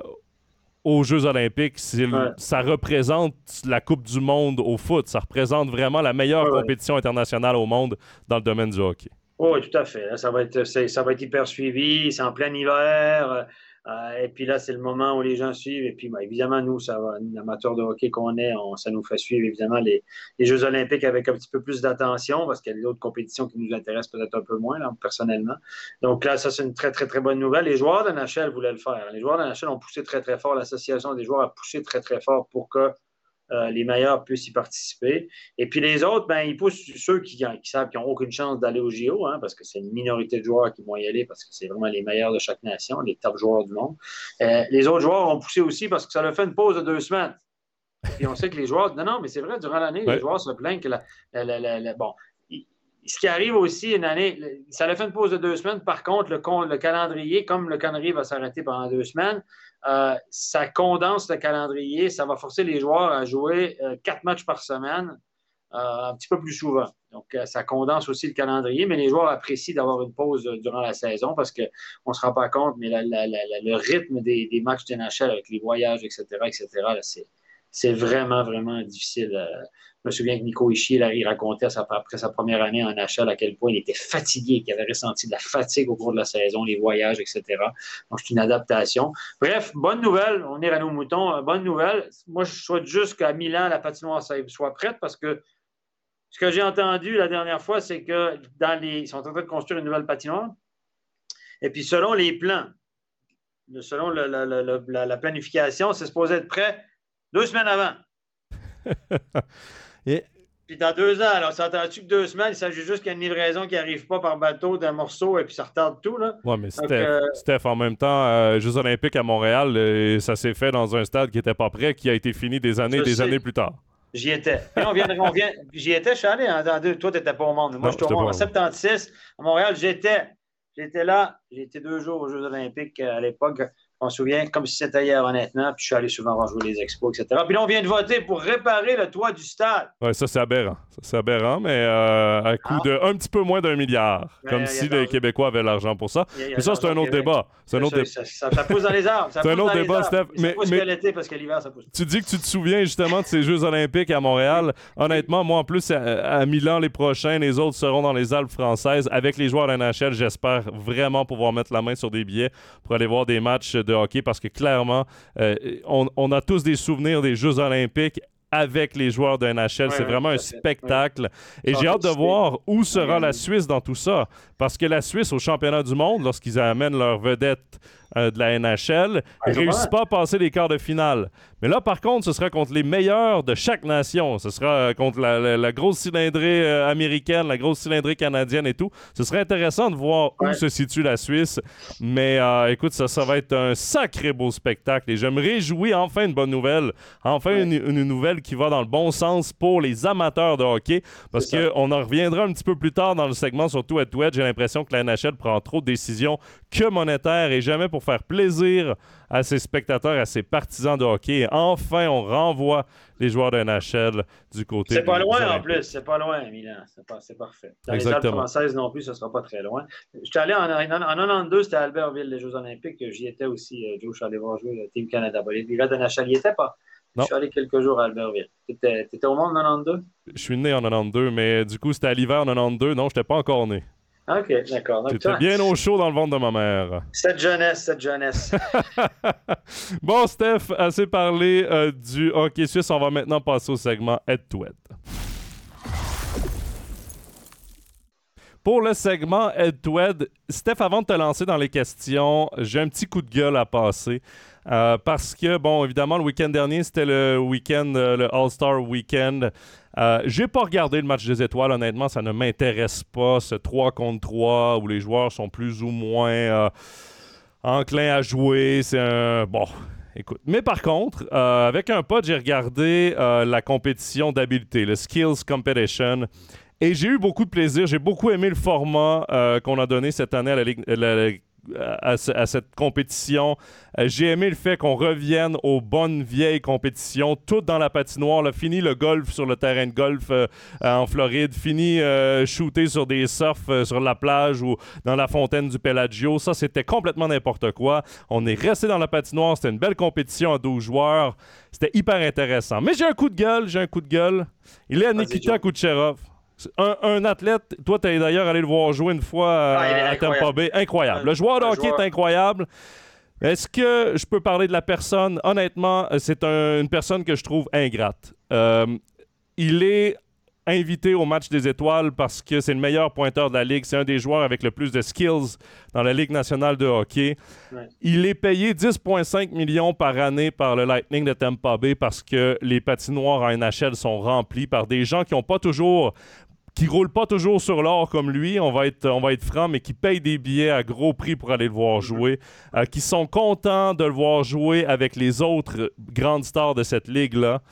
aux Jeux olympiques, ça représente la Coupe du monde au foot. Ça représente vraiment la meilleure compétition internationale au monde dans le domaine du hockey. Oui, tout à fait. Ça va être, ça va être hyper suivi. C'est en plein hiver. Euh, et puis là, c'est le moment où les gens suivent. Et puis, bah, évidemment, nous, ça va, amateur de hockey qu'on est, ça nous fait suivre évidemment les, Jeux olympiques avec un petit peu plus d'attention parce qu'il y a d'autres compétitions qui nous intéressent peut-être un peu moins, personnellement. Donc là, ça, c'est une très, très, très bonne nouvelle. Les joueurs de NHL voulaient le faire. Les joueurs de NHL ont poussé très, très fort. L'association des joueurs a poussé très, très fort pour que euh, les meilleurs puissent y participer. Et puis les autres, ben, ils poussent ceux qui, savent qu'ils n'ont aucune chance d'aller au JO, hein, parce que c'est une minorité de joueurs qui vont y aller, parce que c'est vraiment les meilleurs de chaque nation, les top joueurs du monde. Euh, les autres joueurs ont poussé aussi parce que ça leur fait une pause de deux semaines. Puis on sait que les joueurs. Non, non, mais c'est vrai, durant l'année, les joueurs se plaignent que la. bon. Ce qui arrive aussi une année, ça a fait une pause de deux semaines. Par contre, le, le calendrier, comme le calendrier va s'arrêter pendant deux semaines, euh, ça condense le calendrier. Ça va forcer les joueurs à jouer euh, quatre matchs par semaine, euh, un petit peu plus souvent. Donc, ça condense aussi le calendrier, mais les joueurs apprécient d'avoir une pause durant la saison parce qu'on ne se rend pas compte, mais le rythme des, matchs d'NHL avec les voyages, etc., etc., c'est vraiment, vraiment difficile. Je me souviens que Nico Ishii, il racontait après sa première année en NHL à quel point il était fatigué, qu'il avait ressenti de la fatigue au cours de la saison, les voyages, etc. Donc, c'est une adaptation. Bref, bonne nouvelle. On est à nos moutons. Bonne nouvelle. Moi, je souhaite juste qu'à Milan, la patinoire soit prête parce que ce que j'ai entendu la dernière fois, c'est que dans les, ils sont en train de construire une nouvelle patinoire. Et puis, selon les plans, selon la, la planification, c'est supposé être prêt deux semaines avant. Puis dans deux ans, alors ça tu que deux semaines, il s'agit juste qu'il y a une livraison qui n'arrive pas par bateau d'un morceau et puis ça retarde tout. Là. Oui, mais euh, Steph, en même temps, euh, Jeux Olympiques à Montréal, euh, ça s'est fait dans un stade qui n'était pas prêt, qui a été fini des années des années plus tard. J'y étais. on vient, on vient, j'y étais, je suis allé. Hein, dans deux, toi, tu n'étais pas au monde. Moi, je suis au monde en 76. À Montréal, j'étais. J'étais là. J'ai été deux jours aux Jeux Olympiques à l'époque. On se souvient, comme si c'était hier, honnêtement. Puis je suis allé souvent rejouer les expos, etc. Puis là, on vient de voter pour réparer le toit du stade. Oui, ça, c'est aberrant. Ça, c'est aberrant, mais euh, à coût ah. de un petit peu moins d'un milliard. comme si les Québécois avaient l'argent pour ça. mais ça, c'est un autre débat. C'est un autre débat. Ça, pousse dans les arbres. C'est un autre débat, Steph. Mais, mais l'été parce que l'hiver, ça pousse. Tu dis que tu te souviens justement de ces Jeux Olympiques à Montréal. Honnêtement, moi, en plus, à, Milan, les prochains, les autres seront dans les Alpes françaises. Avec les joueurs de NHL, j'espère vraiment pouvoir mettre la main sur des billets pour aller voir des matchs de hockey parce que clairement, euh, on, a tous des souvenirs des Jeux olympiques avec les joueurs de NHL. c'est vraiment un spectacle. Et j'ai hâte de voir où sera la Suisse dans tout ça. Parce que la Suisse, au championnat du monde, lorsqu'ils amènent leur vedette euh, de la NHL, ne réussit pas à passer les quarts de finale. Mais là, par contre, ce sera contre les meilleurs de chaque nation. Ce sera euh, contre la, grosse cylindrée euh, américaine, la grosse cylindrée canadienne et tout. Ce serait intéressant de voir où se situe la Suisse. Mais écoute, ça, ça va être un sacré beau spectacle. Et je me réjouis enfin une bonne nouvelle. Enfin une, nouvelle qui va dans le bon sens pour les amateurs de hockey. Parce qu'on en reviendra un petit peu plus tard dans le segment sur Tout J'ai l'impression que la NHL prend trop de décisions que monétaires et jamais pour faire plaisir à ses spectateurs, à ses partisans de hockey. Enfin, on renvoie les joueurs de NHL du côté. C'est pas loin en plus, c'est pas loin, Milan. C'est parfait. Dans les Alpes françaises non plus, ce sera pas très loin. J'étais allé en, en, en 92, c'était à Albertville, les Jeux Olympiques. J'y étais aussi, euh, Joe. Je suis allé voir jouer le Team Canada. Les gars de NHL n'y étaient pas. Je suis allé quelques jours à Albertville. Tu étais, au monde en 92? Je suis né en 92, mais du coup, c'était à l'hiver en 92. Non, je n'étais pas encore né. OK, d'accord. C'était bien au chaud dans le ventre de ma mère. Cette jeunesse, cette jeunesse. bon, Steph, assez parlé euh, du hockey suisse. On va maintenant passer au segment Head-to-Head. Pour le segment Head-to-Head, Steph, avant de te lancer dans les questions, j'ai un petit coup de gueule à passer. Euh, parce que, bon, évidemment, le week-end dernier, c'était le week-end, euh, le All-Star Weekend. Euh, j'ai pas regardé le match des étoiles, honnêtement, ça ne m'intéresse pas, ce 3 contre 3 où les joueurs sont plus ou moins euh, enclins à jouer. C'est un. Bon. Écoute. Mais par contre, euh, avec un pote, j'ai regardé la compétition d'habileté, le Skills Competition. Et j'ai eu beaucoup de plaisir. J'ai beaucoup aimé le format qu'on a donné cette année à la Ligue, la, à, cette compétition. Euh, j'ai aimé le fait qu'on revienne aux bonnes vieilles compétitions, toutes dans la patinoire. Là. Fini le golf sur le terrain de golf euh, en Floride. Fini euh, shooter sur des surfs sur la plage ou dans la fontaine du Pelagio. Ça, c'était complètement n'importe quoi. On est resté dans la patinoire. C'était une belle compétition à 12 joueurs. C'était hyper intéressant. Mais j'ai un coup de gueule. J'ai un coup de gueule. Il est à Nikita Kucherov. Un, athlète, toi, tu es d'ailleurs allé le voir jouer une fois ah, à, Tampa Bay. Incroyable. Le joueur de hockey est incroyable. Est-ce que je peux parler de la personne? Honnêtement, c'est une personne que je trouve ingrate. Euh, il est invité au match des étoiles parce que c'est le meilleur pointeur de la ligue. C'est un des joueurs avec le plus de skills dans la Ligue nationale de hockey. Il est payé 10,5 millions par année par le Lightning de Tampa Bay parce que les patinoires en NHL sont remplis par des gens qui n'ont pas toujours qui roulent pas toujours sur l'or comme lui, on va être, on va être franc, mais qui payent des billets à gros prix pour aller le voir jouer, euh, qui sont contents de le voir jouer avec les autres grandes stars de cette ligue-là.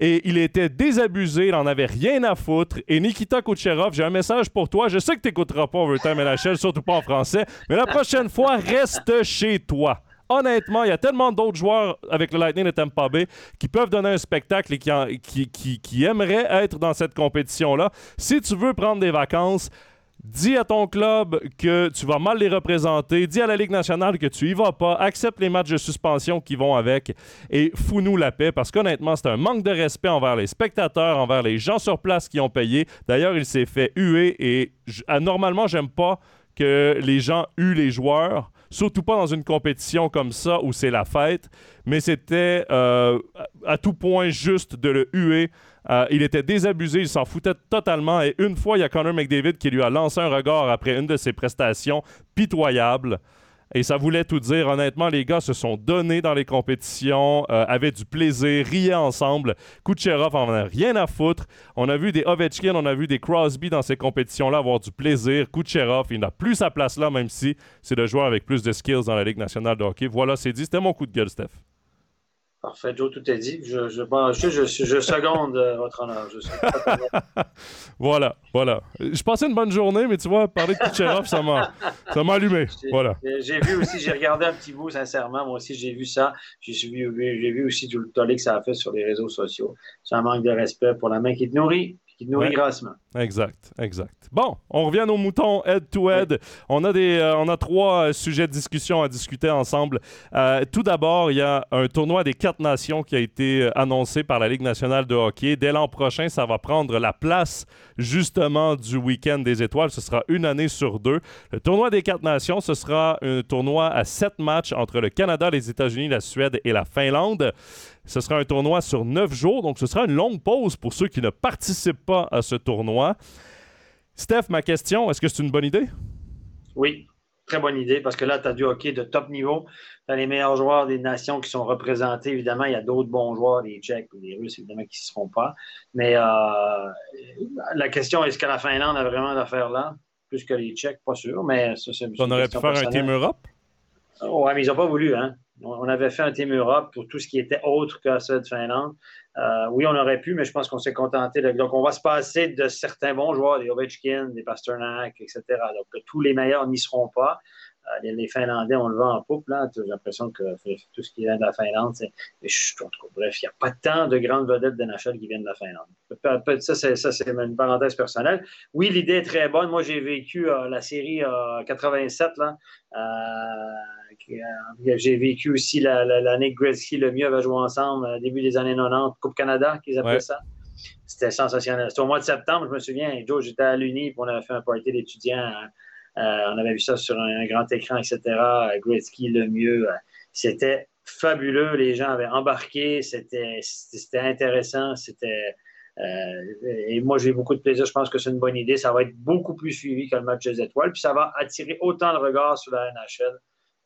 Et il était désabusé, il n'en avait rien à foutre. Et Nikita Kucherov, j'ai un message pour toi. Je sais que tu n'écouteras pas Overtime NHL, surtout pas en français, mais la prochaine fois, reste chez toi honnêtement, il y a tellement d'autres joueurs avec le Lightning de Tampa Bay qui peuvent donner un spectacle et qui, qui, qui, aimeraient être dans cette compétition-là. Si tu veux prendre des vacances, Dis à ton club que tu vas mal les représenter. Dis à la Ligue nationale que tu y vas pas. Accepte les matchs de suspension qui vont avec et fous-nous la paix parce qu'honnêtement, c'est un manque de respect envers les spectateurs, envers les gens sur place qui ont payé. D'ailleurs, il s'est fait huer et ah, normalement, j'aime pas que les gens huent les joueurs surtout pas dans une compétition comme ça où c'est la fête, mais c'était euh, à tout point juste de le huer. Euh, il était désabusé, il s'en foutait totalement. Et une fois, il y a Connor McDavid qui lui a lancé un regard après une de ses prestations pitoyables. Et ça voulait tout dire. Honnêtement, les gars se sont donnés dans les compétitions, euh, avaient du plaisir, riaient ensemble. Kucherov en a rien à foutre. On a vu des Ovechkin, on a vu des Crosby dans ces compétitions-là avoir du plaisir. Kucherov, il n'a plus sa place là, même si c'est le joueur avec plus de skills dans la Ligue nationale de hockey. Voilà, c'est dit. C'était mon coup de gueule, Steph. Parfait, Joe, tout est dit. Je, je, je, je seconde euh, votre honneur. voilà, voilà. Je passais une bonne journée, mais tu vois, parler de Kucherov, ça m'a, ça m'a allumé. Voilà. J'ai vu aussi, j'ai regardé un petit bout, sincèrement. Moi aussi, j'ai vu ça. J'ai vu, j'ai vu aussi tout le tollé que ça a fait sur les réseaux sociaux. C'est un manque de respect pour la main qui te nourrit qui nourrit grassement. Exact, exact. Bon, on revient aux moutons head-to-head. On, a des, euh, on a trois euh, sujets de discussion à discuter ensemble. Euh, tout d'abord, il y a un tournoi des quatre nations qui a été annoncé par la Ligue nationale de hockey. Dès l'an prochain, ça va prendre la place justement du week-end des étoiles. Ce sera une année sur deux. Le tournoi des quatre nations, ce sera un tournoi à sept matchs entre le Canada, les États-Unis, la Suède et la Finlande. Ce sera un tournoi sur neuf jours, donc ce sera une longue pause pour ceux qui ne participent pas à ce tournoi. Steph, ma question, est-ce que c'est une bonne idée? Oui, très bonne idée, parce que là, tu as du hockey de top niveau. Tu as les meilleurs joueurs des nations qui sont représentés. Évidemment, il y a d'autres bons joueurs, les Tchèques ou les Russes, évidemment, qui ne seront pas. Mais euh, la question, est-ce que la Finlande a vraiment d'affaires là? Plus que les Tchèques, pas sûr, mais ça, c'est On aurait pu faire un Team Europe? Oui, mais ils n'ont pas voulu, hein? On avait fait un Team Europe pour tout ce qui était autre que ça de Finlande. Euh, oui, on aurait pu, mais je pense qu'on s'est contenté. De... Donc, on va se passer de certains bons joueurs, des Ovechkin, des Pasternak, etc. Donc, tous les meilleurs n'y seront pas. Euh, les, Finlandais, on le vend en poupe. J'ai l'impression que tout ce qui vient de la Finlande, c'est. Bref, il n'y a pas tant de grandes vedettes de NHL qui viennent de la Finlande. Ça, c'est une parenthèse personnelle. Oui, l'idée est très bonne. Moi, j'ai vécu euh, la série 87. Là, j'ai vécu aussi l'année que Gretzky le mieux avait joué ensemble, au début des années 90, Coupe Canada, qu'ils appelaient ça. C'était sensationnel. C'était au mois de septembre, je me souviens. Joe, j'étais à l'Uni, puis on avait fait un party d'étudiants. Euh, on avait vu ça sur un, grand écran, etc. Gretzky le mieux. C'était fabuleux. Les gens avaient embarqué. C'était intéressant. C'était. Euh, et moi, j'ai beaucoup de plaisir. Je pense que c'est une bonne idée. Ça va être beaucoup plus suivi que le match des étoiles. Puis ça va attirer autant le regard sur la NHL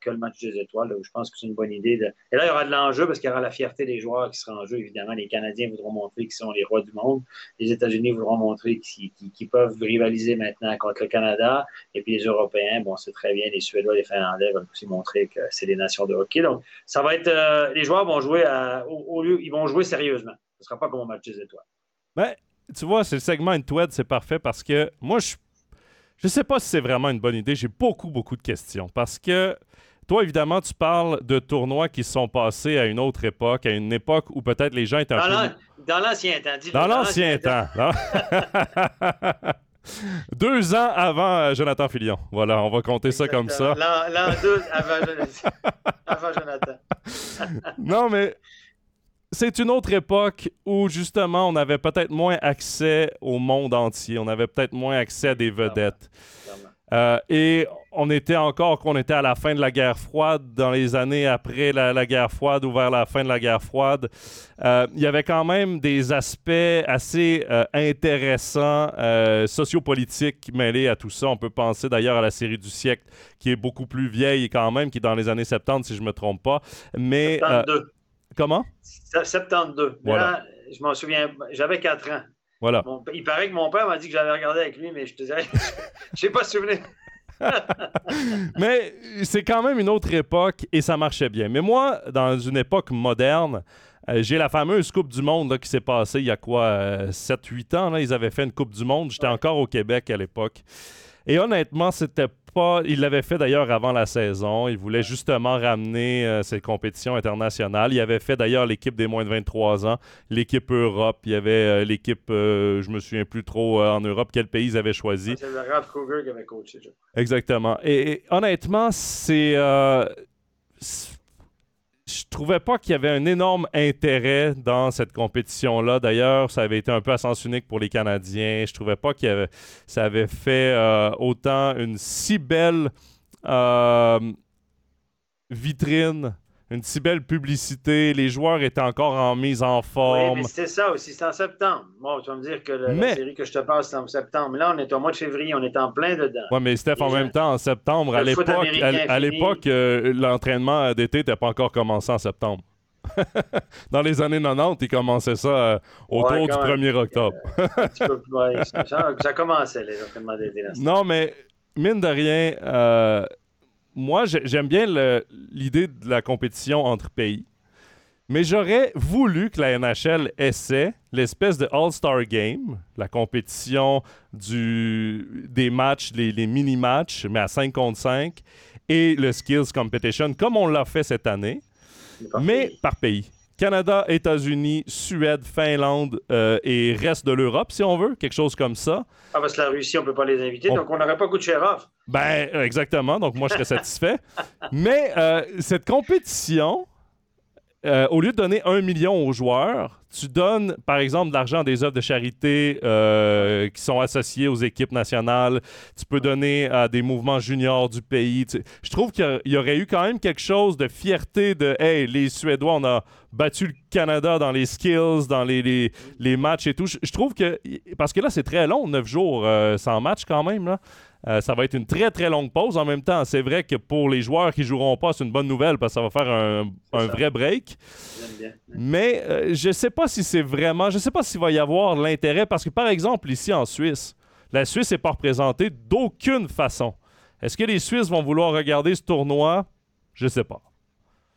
que le match des étoiles. je pense que c'est une bonne idée. Et là, il y aura de l'enjeu parce qu'il y aura la fierté des joueurs qui sera en jeu. Évidemment, les Canadiens voudront montrer qu'ils sont les rois du monde. Les États-Unis voudront montrer qu'ils peuvent rivaliser maintenant contre le Canada. Et puis les Européens, bon, c'est très bien. Les Suédois, les Finlandais veulent aussi montrer que c'est des nations de hockey. Donc, ça va être. Euh, les joueurs vont jouer au, lieu. Ils vont jouer sérieusement. Ce ne sera pas comme au match des étoiles. Ben, tu vois, c'est le segment Intwed, c'est parfait parce que moi, je je sais pas si c'est vraiment une bonne idée. J'ai beaucoup, beaucoup de questions parce que toi, évidemment, tu parles de tournois qui sont passés à une autre époque, à une époque où peut-être les gens étaient un dans peu... Dans l'ancien temps. Dans l'ancien temps. Deux ans avant euh, Jonathan Filion. Voilà, on va compter ça comme ça. L'an deux avant, avant Jonathan. non, mais c'est une autre époque où justement on avait peut-être moins accès au monde entier, on avait peut-être moins accès à des vedettes. Euh, et on était encore, qu'on était à la fin de la guerre froide, dans les années après la, guerre froide ou vers la fin de la guerre froide. Euh, il y avait quand même des aspects assez euh, intéressants, sociopolitiques mêlés à tout ça. On peut penser d'ailleurs à la série du siècle, qui est beaucoup plus vieille quand même, qui est dans les années 70, si je ne me trompe pas. Mais, 72. comment? 72. Voilà. je m'en souviens, j'avais 4 ans. Voilà. il paraît que mon père m'a dit que j'avais regardé avec lui, mais je te dirais, je n'ai pas souvenir. mais c'est quand même une autre époque et ça marchait bien. Mais moi, dans une époque moderne, euh, j'ai la fameuse Coupe du Monde qui s'est passée il y a quoi, 7-8 euh, ans. Là, ils avaient fait une Coupe du Monde. J'étais encore au Québec à l'époque. Et honnêtement, c'était pas. Il l'avait fait d'ailleurs avant la saison. Il voulait justement ramener euh, ces compétitions internationales. Il avait fait d'ailleurs l'équipe des moins de 23 ans, l'équipe Europe. Il y avait l'équipe, je me souviens plus trop en Europe, quel pays ils avaient choisi. C'est le Ralph Kruger qui avait coaché. Exactement. et honnêtement, c'est je trouvais pas qu'il y avait un énorme intérêt dans cette compétition-là. D'ailleurs, ça avait été un peu à sens unique pour les Canadiens. Je trouvais pas que ça avait fait euh, autant une si belle euh, vitrine une si belle publicité. Les joueurs étaient encore en mise en forme. Oui, mais c'était ça aussi. C'était en septembre. Bon, tu vas me dire que la série que je te passe, c'est en septembre. Là, on est au mois de février. On est en plein dedans. Oui, mais Steph, en même temps, en septembre, à l'époque, à, l'époque, euh, l'entraînement d'été n'était pas encore commencé en septembre. Dans les années 90, il commençait ça euh, autour du 1er octobre. Euh, ça, commençait, les entraînements d'été. Non, mais mine de rien, moi, j'aime bien l'idée de la compétition entre pays. Mais j'aurais voulu que la NHL essaie l'espèce de All-Star Game, la compétition du, des matchs, les, mini-matchs, mais à 5 contre 5, et le Skills Competition, comme on l'a fait cette année, mais par pays. Canada, États-Unis, Suède, Finlande euh, et reste de l'Europe, si on veut, quelque chose comme ça. Ah, parce que la Russie, on ne peut pas les inviter, donc on n'aurait pas Kucherov. Ben, exactement, donc moi, je serais satisfait. Mais euh, cette compétition, euh, au lieu de donner un million aux joueurs, tu donnes, par exemple, de l'argent à des œuvres de charité euh, qui sont associées aux équipes nationales. Tu peux donner à des mouvements juniors du pays. je trouve qu'il y, aurait eu quand même quelque chose de fierté de Hey, les Suédois, on a battu le Canada dans les skills, dans les, les, matchs et tout. Je, trouve que. Parce que là, c'est très long, neuf jours euh, sans match quand même. Euh, ça va être une très très longue pause. En même temps, c'est vrai que pour les joueurs qui joueront pas, c'est une bonne nouvelle parce que ça va faire un, vrai break. Mais euh, je sais pas si c'est vraiment, je sais pas s'il va y avoir l'intérêt parce que par exemple ici en Suisse, la Suisse n'est pas représentée d'aucune façon. Est-ce que les Suisses vont vouloir regarder ce tournoi? Je sais pas.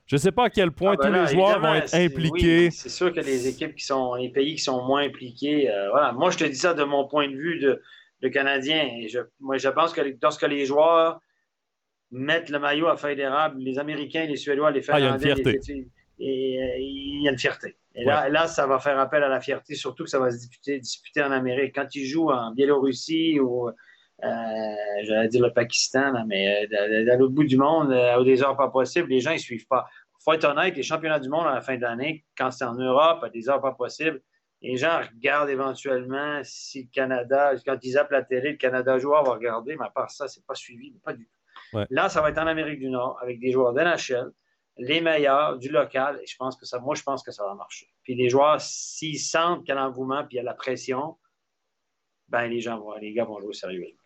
Je ne sais pas à quel point ah, ben tous les joueurs vont être impliqués. c'est sûr que les équipes qui sont, les pays qui sont moins impliqués, euh, voilà. Moi, je te dis ça de mon point de vue de, le Canadien. je, moi, je pense que lorsque les joueurs mettent le maillot à feuille d'érable, les Américains, les Suédois, les Finlandais, ah, il, et, y a une fierté. Et là, là, ça va faire appel à la fierté, surtout que ça va se disputer, disputer en Amérique. Quand ils jouent en Biélorussie ou, euh, j'allais dire le Pakistan, mais euh, à l'autre bout du monde, à euh, des heures pas possibles, les gens ne suivent pas. Il faut être honnête, les championnats du monde à la fin d'année, quand c'est en Europe, à des heures pas possibles, les gens regardent éventuellement si le Canada, quand ils appellent la télé, le Canada joue, on va regarder, mais à part ça, c'est pas suivi, pas du tout. Là, ça va être en Amérique du Nord avec des joueurs d'NHL, les meilleurs du local, et je pense que ça, moi, je pense que ça va marcher. Puis les joueurs, s'ils sentent qu'il y a l'engouement puis il y a la pression, ben les gens vont, les gars vont jouer sérieusement.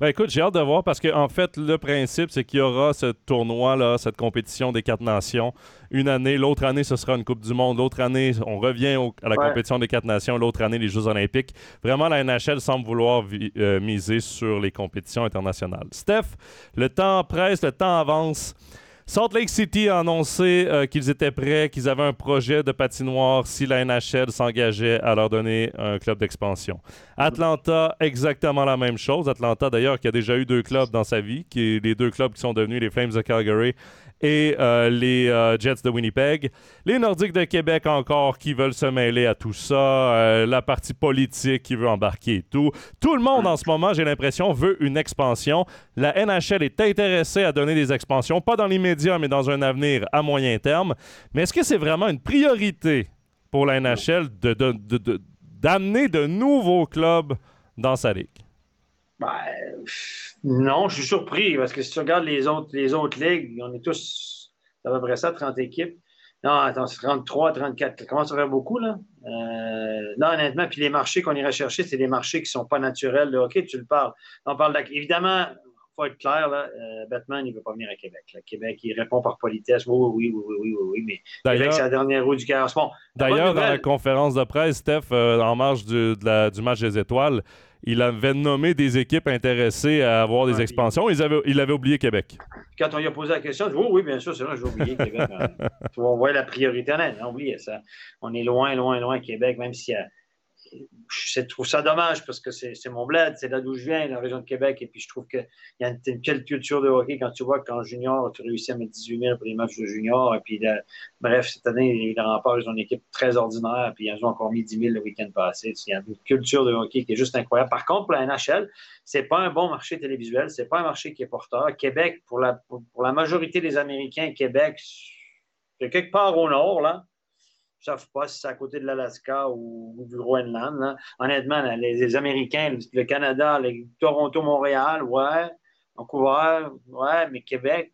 Ben écoute, j'ai hâte de voir parce qu'en en fait, le principe, c'est qu'il y aura ce tournoi-là, cette compétition des quatre nations. Une année, l'autre année, ce sera une Coupe du Monde. L'autre année, on revient à la compétition des quatre nations. L'autre année, les Jeux olympiques. Vraiment, la NHL semble vouloir euh, miser sur les compétitions internationales. Steph, le temps presse, le temps avance. Salt Lake City a annoncé euh, qu'ils étaient prêts, qu'ils avaient un projet de patinoire si la NHL s'engageait à leur donner un club d'expansion. Atlanta, exactement la même chose. Atlanta, d'ailleurs, qui a déjà eu deux clubs dans sa vie, qui les deux clubs qui sont devenus les Flames de Calgary et euh, les euh, Jets de Winnipeg. Les Nordiques de Québec encore qui veulent se mêler à tout ça. Euh, la partie politique qui veut embarquer et tout. Tout le monde en ce moment, j'ai l'impression, veut une expansion. La NHL est intéressée à donner des expansions, pas dans l'immédiat, mais dans un avenir à moyen terme. Mais est-ce que c'est vraiment une priorité pour la NHL d'amener de, de nouveaux clubs dans sa ligue? Ben, non, je suis surpris parce que si tu regardes les autres, les autres ligues, on est tous à peu près ça, 30 équipes. Non, attends, c'est 33, 34. Ça commence à faire beaucoup, là. Euh, non, honnêtement, puis les marchés qu'on irait chercher, c'est des marchés qui ne sont pas naturels. OK, tu le parles. On parle Évidemment, faut être clair, là, euh, Batman, il ne veut pas venir à Québec. Québec, il répond par politesse. Oui, oui, oui, oui, oui, oui, mais Québec, c'est la dernière roue du carrosse. D'ailleurs, dans la conférence de presse, Steph, euh, en marge du, du match des étoiles, il avait nommé des équipes intéressées à avoir des expansions. Il avait, il avait oublié Québec. Quand on lui a posé la question, il dit, oh, oui, bien sûr, c'est vrai, j'ai oublié Québec. on voit la priorité. Non, oublié ça. On est loin, loin, loin Québec, même s'il y a je trouve ça dommage parce que c'est mon bled, c'est là d'où je viens, la région de Québec. Et puis je trouve qu'il y a une, une, telle culture de hockey quand tu vois qu'en junior, tu réussis à mettre 18 000 pour les matchs de junior. Et puis, bref, cette année, les remparts, ils ont une équipe très ordinaire. Puis ils ont encore mis 10 000 le week-end passé. Il y a une culture de hockey qui est juste incroyable. Par contre, la NHL, c'est pas un bon marché télévisuel. C'est pas un marché qui est porteur. Québec, pour la, pour, pour la majorité des Américains, Québec, c'est quelque part au nord, là ne sais pas si c'est à côté de l'Alaska ou, du Groenland. Honnêtement, les, Américains, le Canada, Toronto, Montréal, ouais. Vancouver, ouais, mais Québec,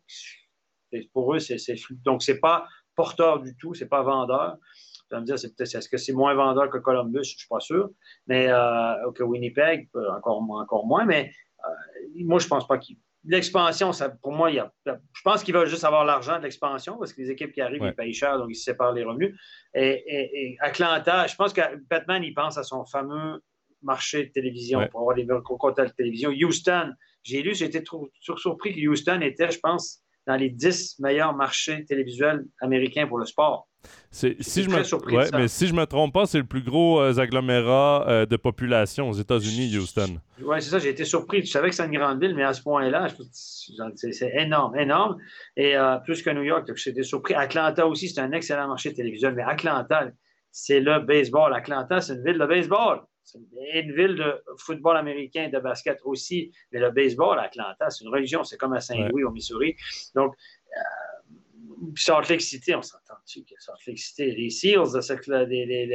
pour eux, c'est donc c'est pas porteur du tout, c'est pas vendeur. Tu vas me dire, est-ce que c'est moins vendeur que Columbus? Je ne suis pas sûr. Mais euh, que Winnipeg, euh, encore, encore moins. Mais euh, moi, je ne pense pas qu'il L'expansion, pour moi, il y a, je pense qu'il va juste avoir l'argent de l'expansion parce que les équipes qui arrivent, ils payent cher, donc ils se séparent les revenus. Et, Atlanta, je pense que Batman, il pense à son fameux marché de télévision pour avoir des quotas de télévision. Houston, j'ai lu, j'ai été surpris que Houston était, je pense, dans les 10 meilleurs marchés télévisuels américains pour le sport. Si je, me... mais si je me trompe pas, c'est le plus gros euh, agglomérat euh, de population aux États-Unis, Houston. Oui, c'est ça, j'ai été surpris. Je savais que c'est une grande ville, mais à ce point-là, c'est énorme, énorme. Et euh, plus que New York, j'étais surpris. Atlanta aussi, c'est un excellent marché télévisuel, mais Atlanta, c'est le baseball. Atlanta, c'est une ville de baseball. C'est une ville de football américain et de basket aussi, mais le baseball à Atlanta, c'est une religion, c'est comme à Saint-Louis, au Missouri. Donc, Salt Lake City, on s'entend-tu que Salt Lake City, les Seals, de les, les,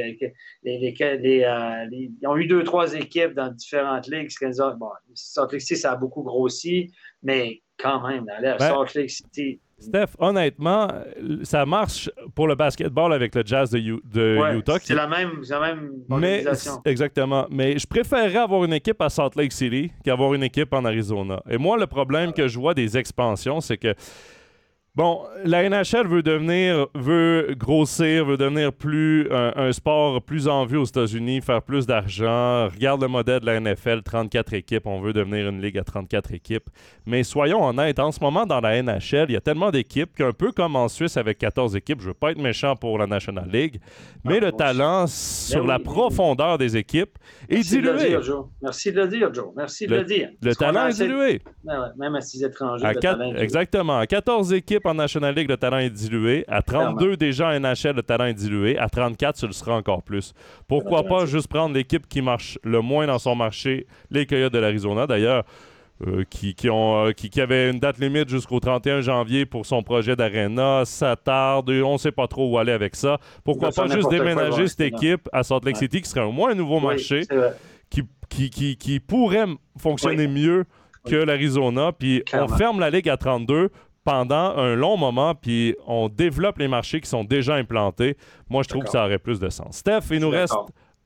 les, euh, ils ont eu deux, trois équipes dans différentes ligues. Bon, Salt Lake City, ça a beaucoup grossi, mais quand même, dans l'air, ben, Salt Lake City, Steph, honnêtement, ça marche pour le basketball avec le Jazz de, Utah. C'est la même, la même organisation. exactement. Mais je préférerais avoir une équipe à Salt Lake City qu'avoir une équipe en Arizona. Et moi, le problème que je vois des expansions, c'est que Bon, la NHL veut devenir, veut grossir, veut devenir plus un, sport plus en vue aux États-Unis, faire plus d'argent. Regarde le modèle de la NFL, 34 équipes. On veut devenir une ligue à 34 équipes. Mais soyons honnêtes, en ce moment dans la NHL, il y a tellement d'équipes qu'un peu comme en Suisse avec 14 équipes, je veux pas être méchant pour la National League, mais ah, le talent sur ben la profondeur des équipes est Merci dilué. De le dire, Joe. Merci de le dire, Joe. Merci de le, dire. Le talent est dilué. Ben même à 6 étrangers. exactement. À 14 équipes en National League, le talent est dilué. À 32 déjà en NHL, le talent est dilué. À 34, ce le sera encore plus. Pourquoi pas juste prendre l'équipe qui marche le moins dans son marché, les Coyotes de l'Arizona. D'ailleurs, euh, qui, qui, ont, euh, qui, qui, avait une date limite jusqu'au 31 janvier pour son projet d'Arena. Ça tarde, on ne sait pas trop où aller avec ça. Pourquoi pas juste déménager cette équipe à Salt Lake City, qui serait au moins un nouveau marché, qui, qui, qui, pourrait fonctionner mieux que l'Arizona. Puis on ferme la ligue à 32 pendant un long moment, puis on développe les marchés qui sont déjà implantés. Moi, je trouve que ça aurait plus de sens. Steph, il nous reste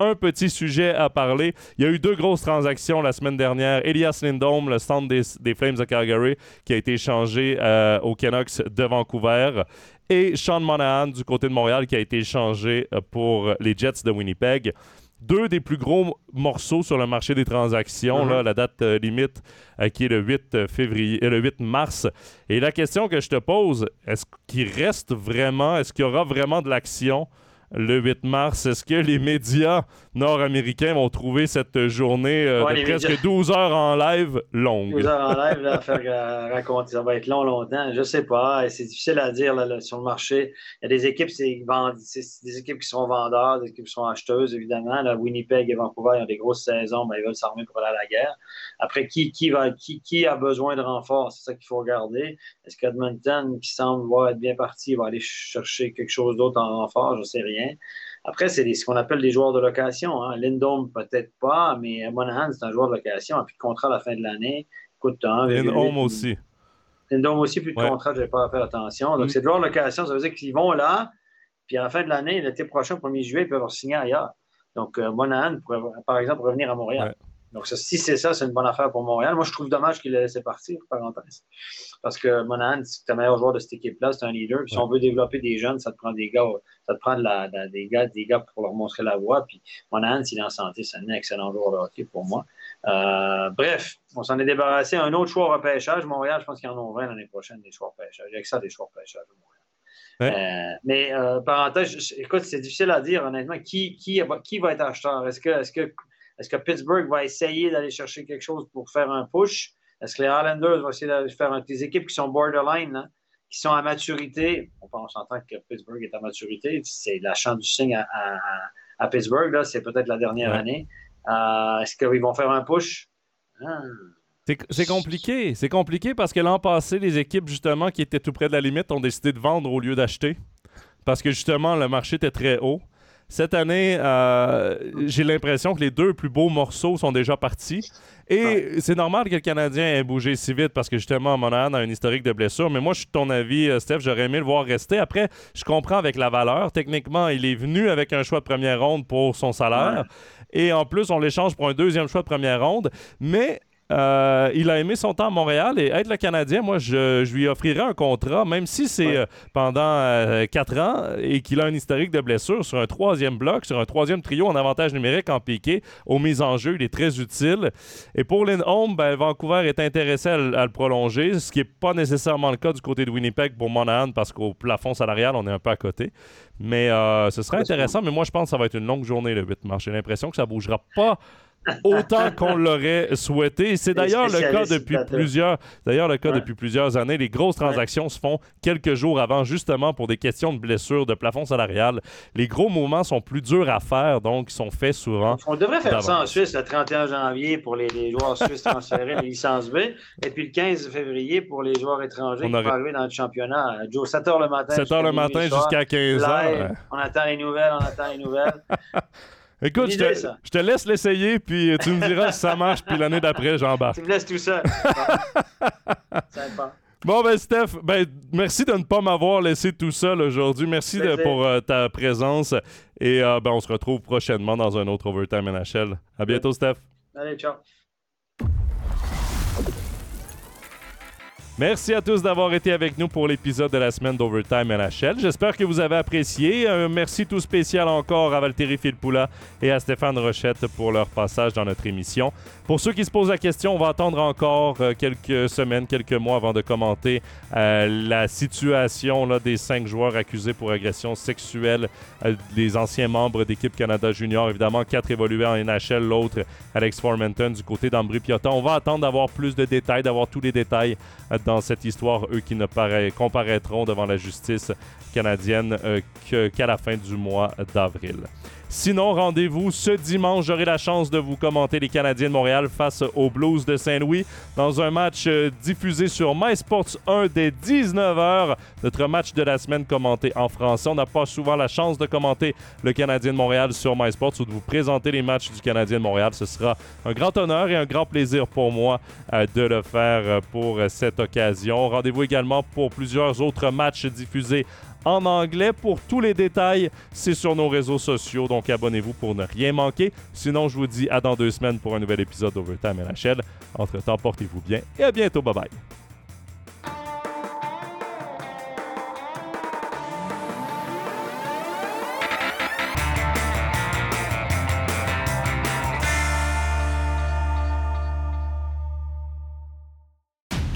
un petit sujet à parler. Il y a eu deux grosses transactions la semaine dernière. Elias Lindholm, le centre des, Flames de Calgary, qui a été échangé euh, au Canucks de Vancouver. Et Sean Monahan du côté de Montréal, qui a été échangé euh, pour les Jets de Winnipeg deux des plus gros morceaux sur le marché des transactions, là, mhm. la date euh, limite euh, qui est le 8 euh, février, le 8 mars. Et la question que je te pose, est-ce qu'il reste vraiment, est-ce qu'il y aura vraiment de l'action le 8 mars. Est-ce que les médias nord-américains vont trouver cette journée euh, de presque 12 heures en live longue? 12 heures en live, là, faire euh, raconter, ça va être long, longtemps. Je sais pas. C'est difficile à dire sur le marché. Il y a des équipes, c'est des équipes qui sont vendeurs, des équipes qui sont acheteuses, évidemment. Là, Winnipeg et Vancouver, ils ont des grosses saisons, ben, ils veulent s'armer pour aller à la guerre. Après, qui, qui, va, qui, qui a besoin de renfort? C'est ça qu'il faut regarder. Est-ce qu'Edmonton, qui semble être bien parti, va aller chercher quelque chose d'autre en renfort? Je ne sais rien. Après, c'est ce qu'on appelle des joueurs de location. Hein. Lindholm, peut-être pas, mais Monahan, c'est un joueur de location. a plus de contrat à la fin de l'année. Coûte Lindholm aussi. Lindholm aussi, plus de contrat, je n'avais pas fait attention. Donc, mm. c'est joueurs de location. Ça veut dire qu'ils vont là, puis à la fin de l'année, l'été prochain, 1er juillet, ils peuvent signer ailleurs. Donc, euh, Monahan pourrait, par exemple, revenir à Montréal. Donc, si c'est ça, c'est une bonne affaire pour Montréal. Moi, je trouve dommage qu'il ait laissé partir, parenthèse. Parce que Monahan, c'est le meilleur joueur de cette équipe-là, c'est un leader. Puis, si on veut développer des jeunes, ça te prend des gars, ça te prend des, gars, des gars pour leur montrer la voie. Puis, Monahan, s'il est en santé, c'est un excellent joueur de hockey pour moi. Euh, bref, on s'en est débarrassé. Un autre choix au repêchage. Montréal, je pense qu'ils en ont 20 l'année prochaine, des choix au repêchage. Il y a que ça, des choix au repêchage euh, mais euh, parenthèse, écoute, c'est difficile à dire honnêtement. Qui, qui, qui va être acheteur? Est-ce que, est que, est que Pittsburgh va essayer d'aller chercher quelque chose pour faire un push? Est-ce que les Islanders vont essayer d'aller faire un, des équipes qui sont borderline, hein, qui sont à maturité? On, s'entend que Pittsburgh est à maturité. C'est la chance du signe à, à, Pittsburgh. C'est peut-être la dernière année. Euh, est-ce qu'ils vont faire un push? Ah. C'est compliqué. C'est compliqué parce que l'an passé, les équipes, justement, qui étaient tout près de la limite, ont décidé de vendre au lieu d'acheter. Parce que, justement, le marché était très haut. Cette année, euh, j'ai l'impression que les deux plus beaux morceaux sont déjà partis. Et c'est normal que le Canadien ait bougé si vite parce que justement, Monahan a un historique de blessure. Mais moi, je suis ton avis, euh, Steph, j'aurais aimé le voir rester. Après, je comprends avec la valeur. Techniquement, il est venu avec un choix de première ronde pour son salaire. Et en plus, on l'échange pour un deuxième choix de première ronde. Mais euh, il a aimé son temps à Montréal et être le Canadien, moi, je, lui offrirais un contrat, même si c'est euh, pendant euh, quatre ans et qu'il a un historique de blessure sur un troisième bloc, sur un troisième trio en avantage numérique en piqué. Aux mises en jeu, il est très utile. Et pour Lindholm, ben, Vancouver est intéressé à, le prolonger, ce qui n'est pas nécessairement le cas du côté de Winnipeg pour Monahan parce qu'au plafond salarial, on est un peu à côté. Mais ce serait intéressant, mais moi, je pense que ça va être une longue journée le 8 mars. J'ai l'impression que ça ne bougera pas autant qu'on l'aurait souhaité. C'est d'ailleurs le cas depuis plusieurs, d'ailleurs le cas depuis plusieurs années. Les grosses transactions se font quelques jours avant, justement pour des questions de blessures, de plafond salarial. Les gros mouvements sont plus durs à faire, donc ils sont faits souvent. On devrait faire ça en Suisse le 31 janvier pour les, joueurs suisses transférés, les licences B, et puis le 15 février pour les joueurs étrangers qui vont arriver dans le championnat. Joe, 7 h le matin. 7 h le matin jusqu'à 15 h. On attend les nouvelles, on attend les nouvelles. Écoute, je te, laisse l'essayer, puis tu me diras si ça marche, puis l'année d'après, j'embarque. Tu me laisses tout ça. Bon, ben, Steph, ben, merci de ne pas m'avoir laissé tout seul aujourd'hui. Merci pour euh, ta présence. Et euh, ben, on se retrouve prochainement dans un autre Overtime NHL. À bientôt, Steph. Allez, ciao. Merci à tous d'avoir été avec nous pour l'épisode de la semaine d'Overtime NHL. J'espère que vous avez apprécié. Un merci tout spécial encore à Valtteri Filpula et à Stéphane Rochette pour leur passage dans notre émission. Pour ceux qui se posent la question, on va attendre encore euh, quelques semaines, quelques mois avant de commenter euh, la situation des cinq joueurs accusés pour agression sexuelle euh, des anciens membres d'équipe Canada Junior. Évidemment, quatre évolués en NHL, l'autre Alex Formenton du côté d'Ambry Piotta. On va attendre d'avoir plus de détails, d'avoir tous les détails dans cette histoire, eux qui ne comparaîtront devant la justice canadienne euh, qu'à la fin du mois d'avril. Sinon, rendez-vous ce dimanche. J'aurai la chance de vous commenter les Canadiens de Montréal face aux Blues de Saint-Louis dans un match euh, diffusé sur MySports 1 dès 19h. Notre match de la semaine commenté en français. On n'a pas souvent la chance de commenter le Canadien de Montréal sur MySports ou de vous présenter les matchs du Canadien de Montréal. Ce sera un grand honneur et un grand plaisir pour moi euh, de le faire euh, pour cette occasion. Rendez-vous également pour plusieurs autres matchs diffusés en anglais. Pour tous les détails, c'est sur nos réseaux sociaux, donc abonnez-vous pour ne rien manquer. Sinon, je vous dis à dans deux semaines pour un nouvel épisode d'Overtime NHL. Entre-temps, portez-vous bien et à bientôt. Bye bye.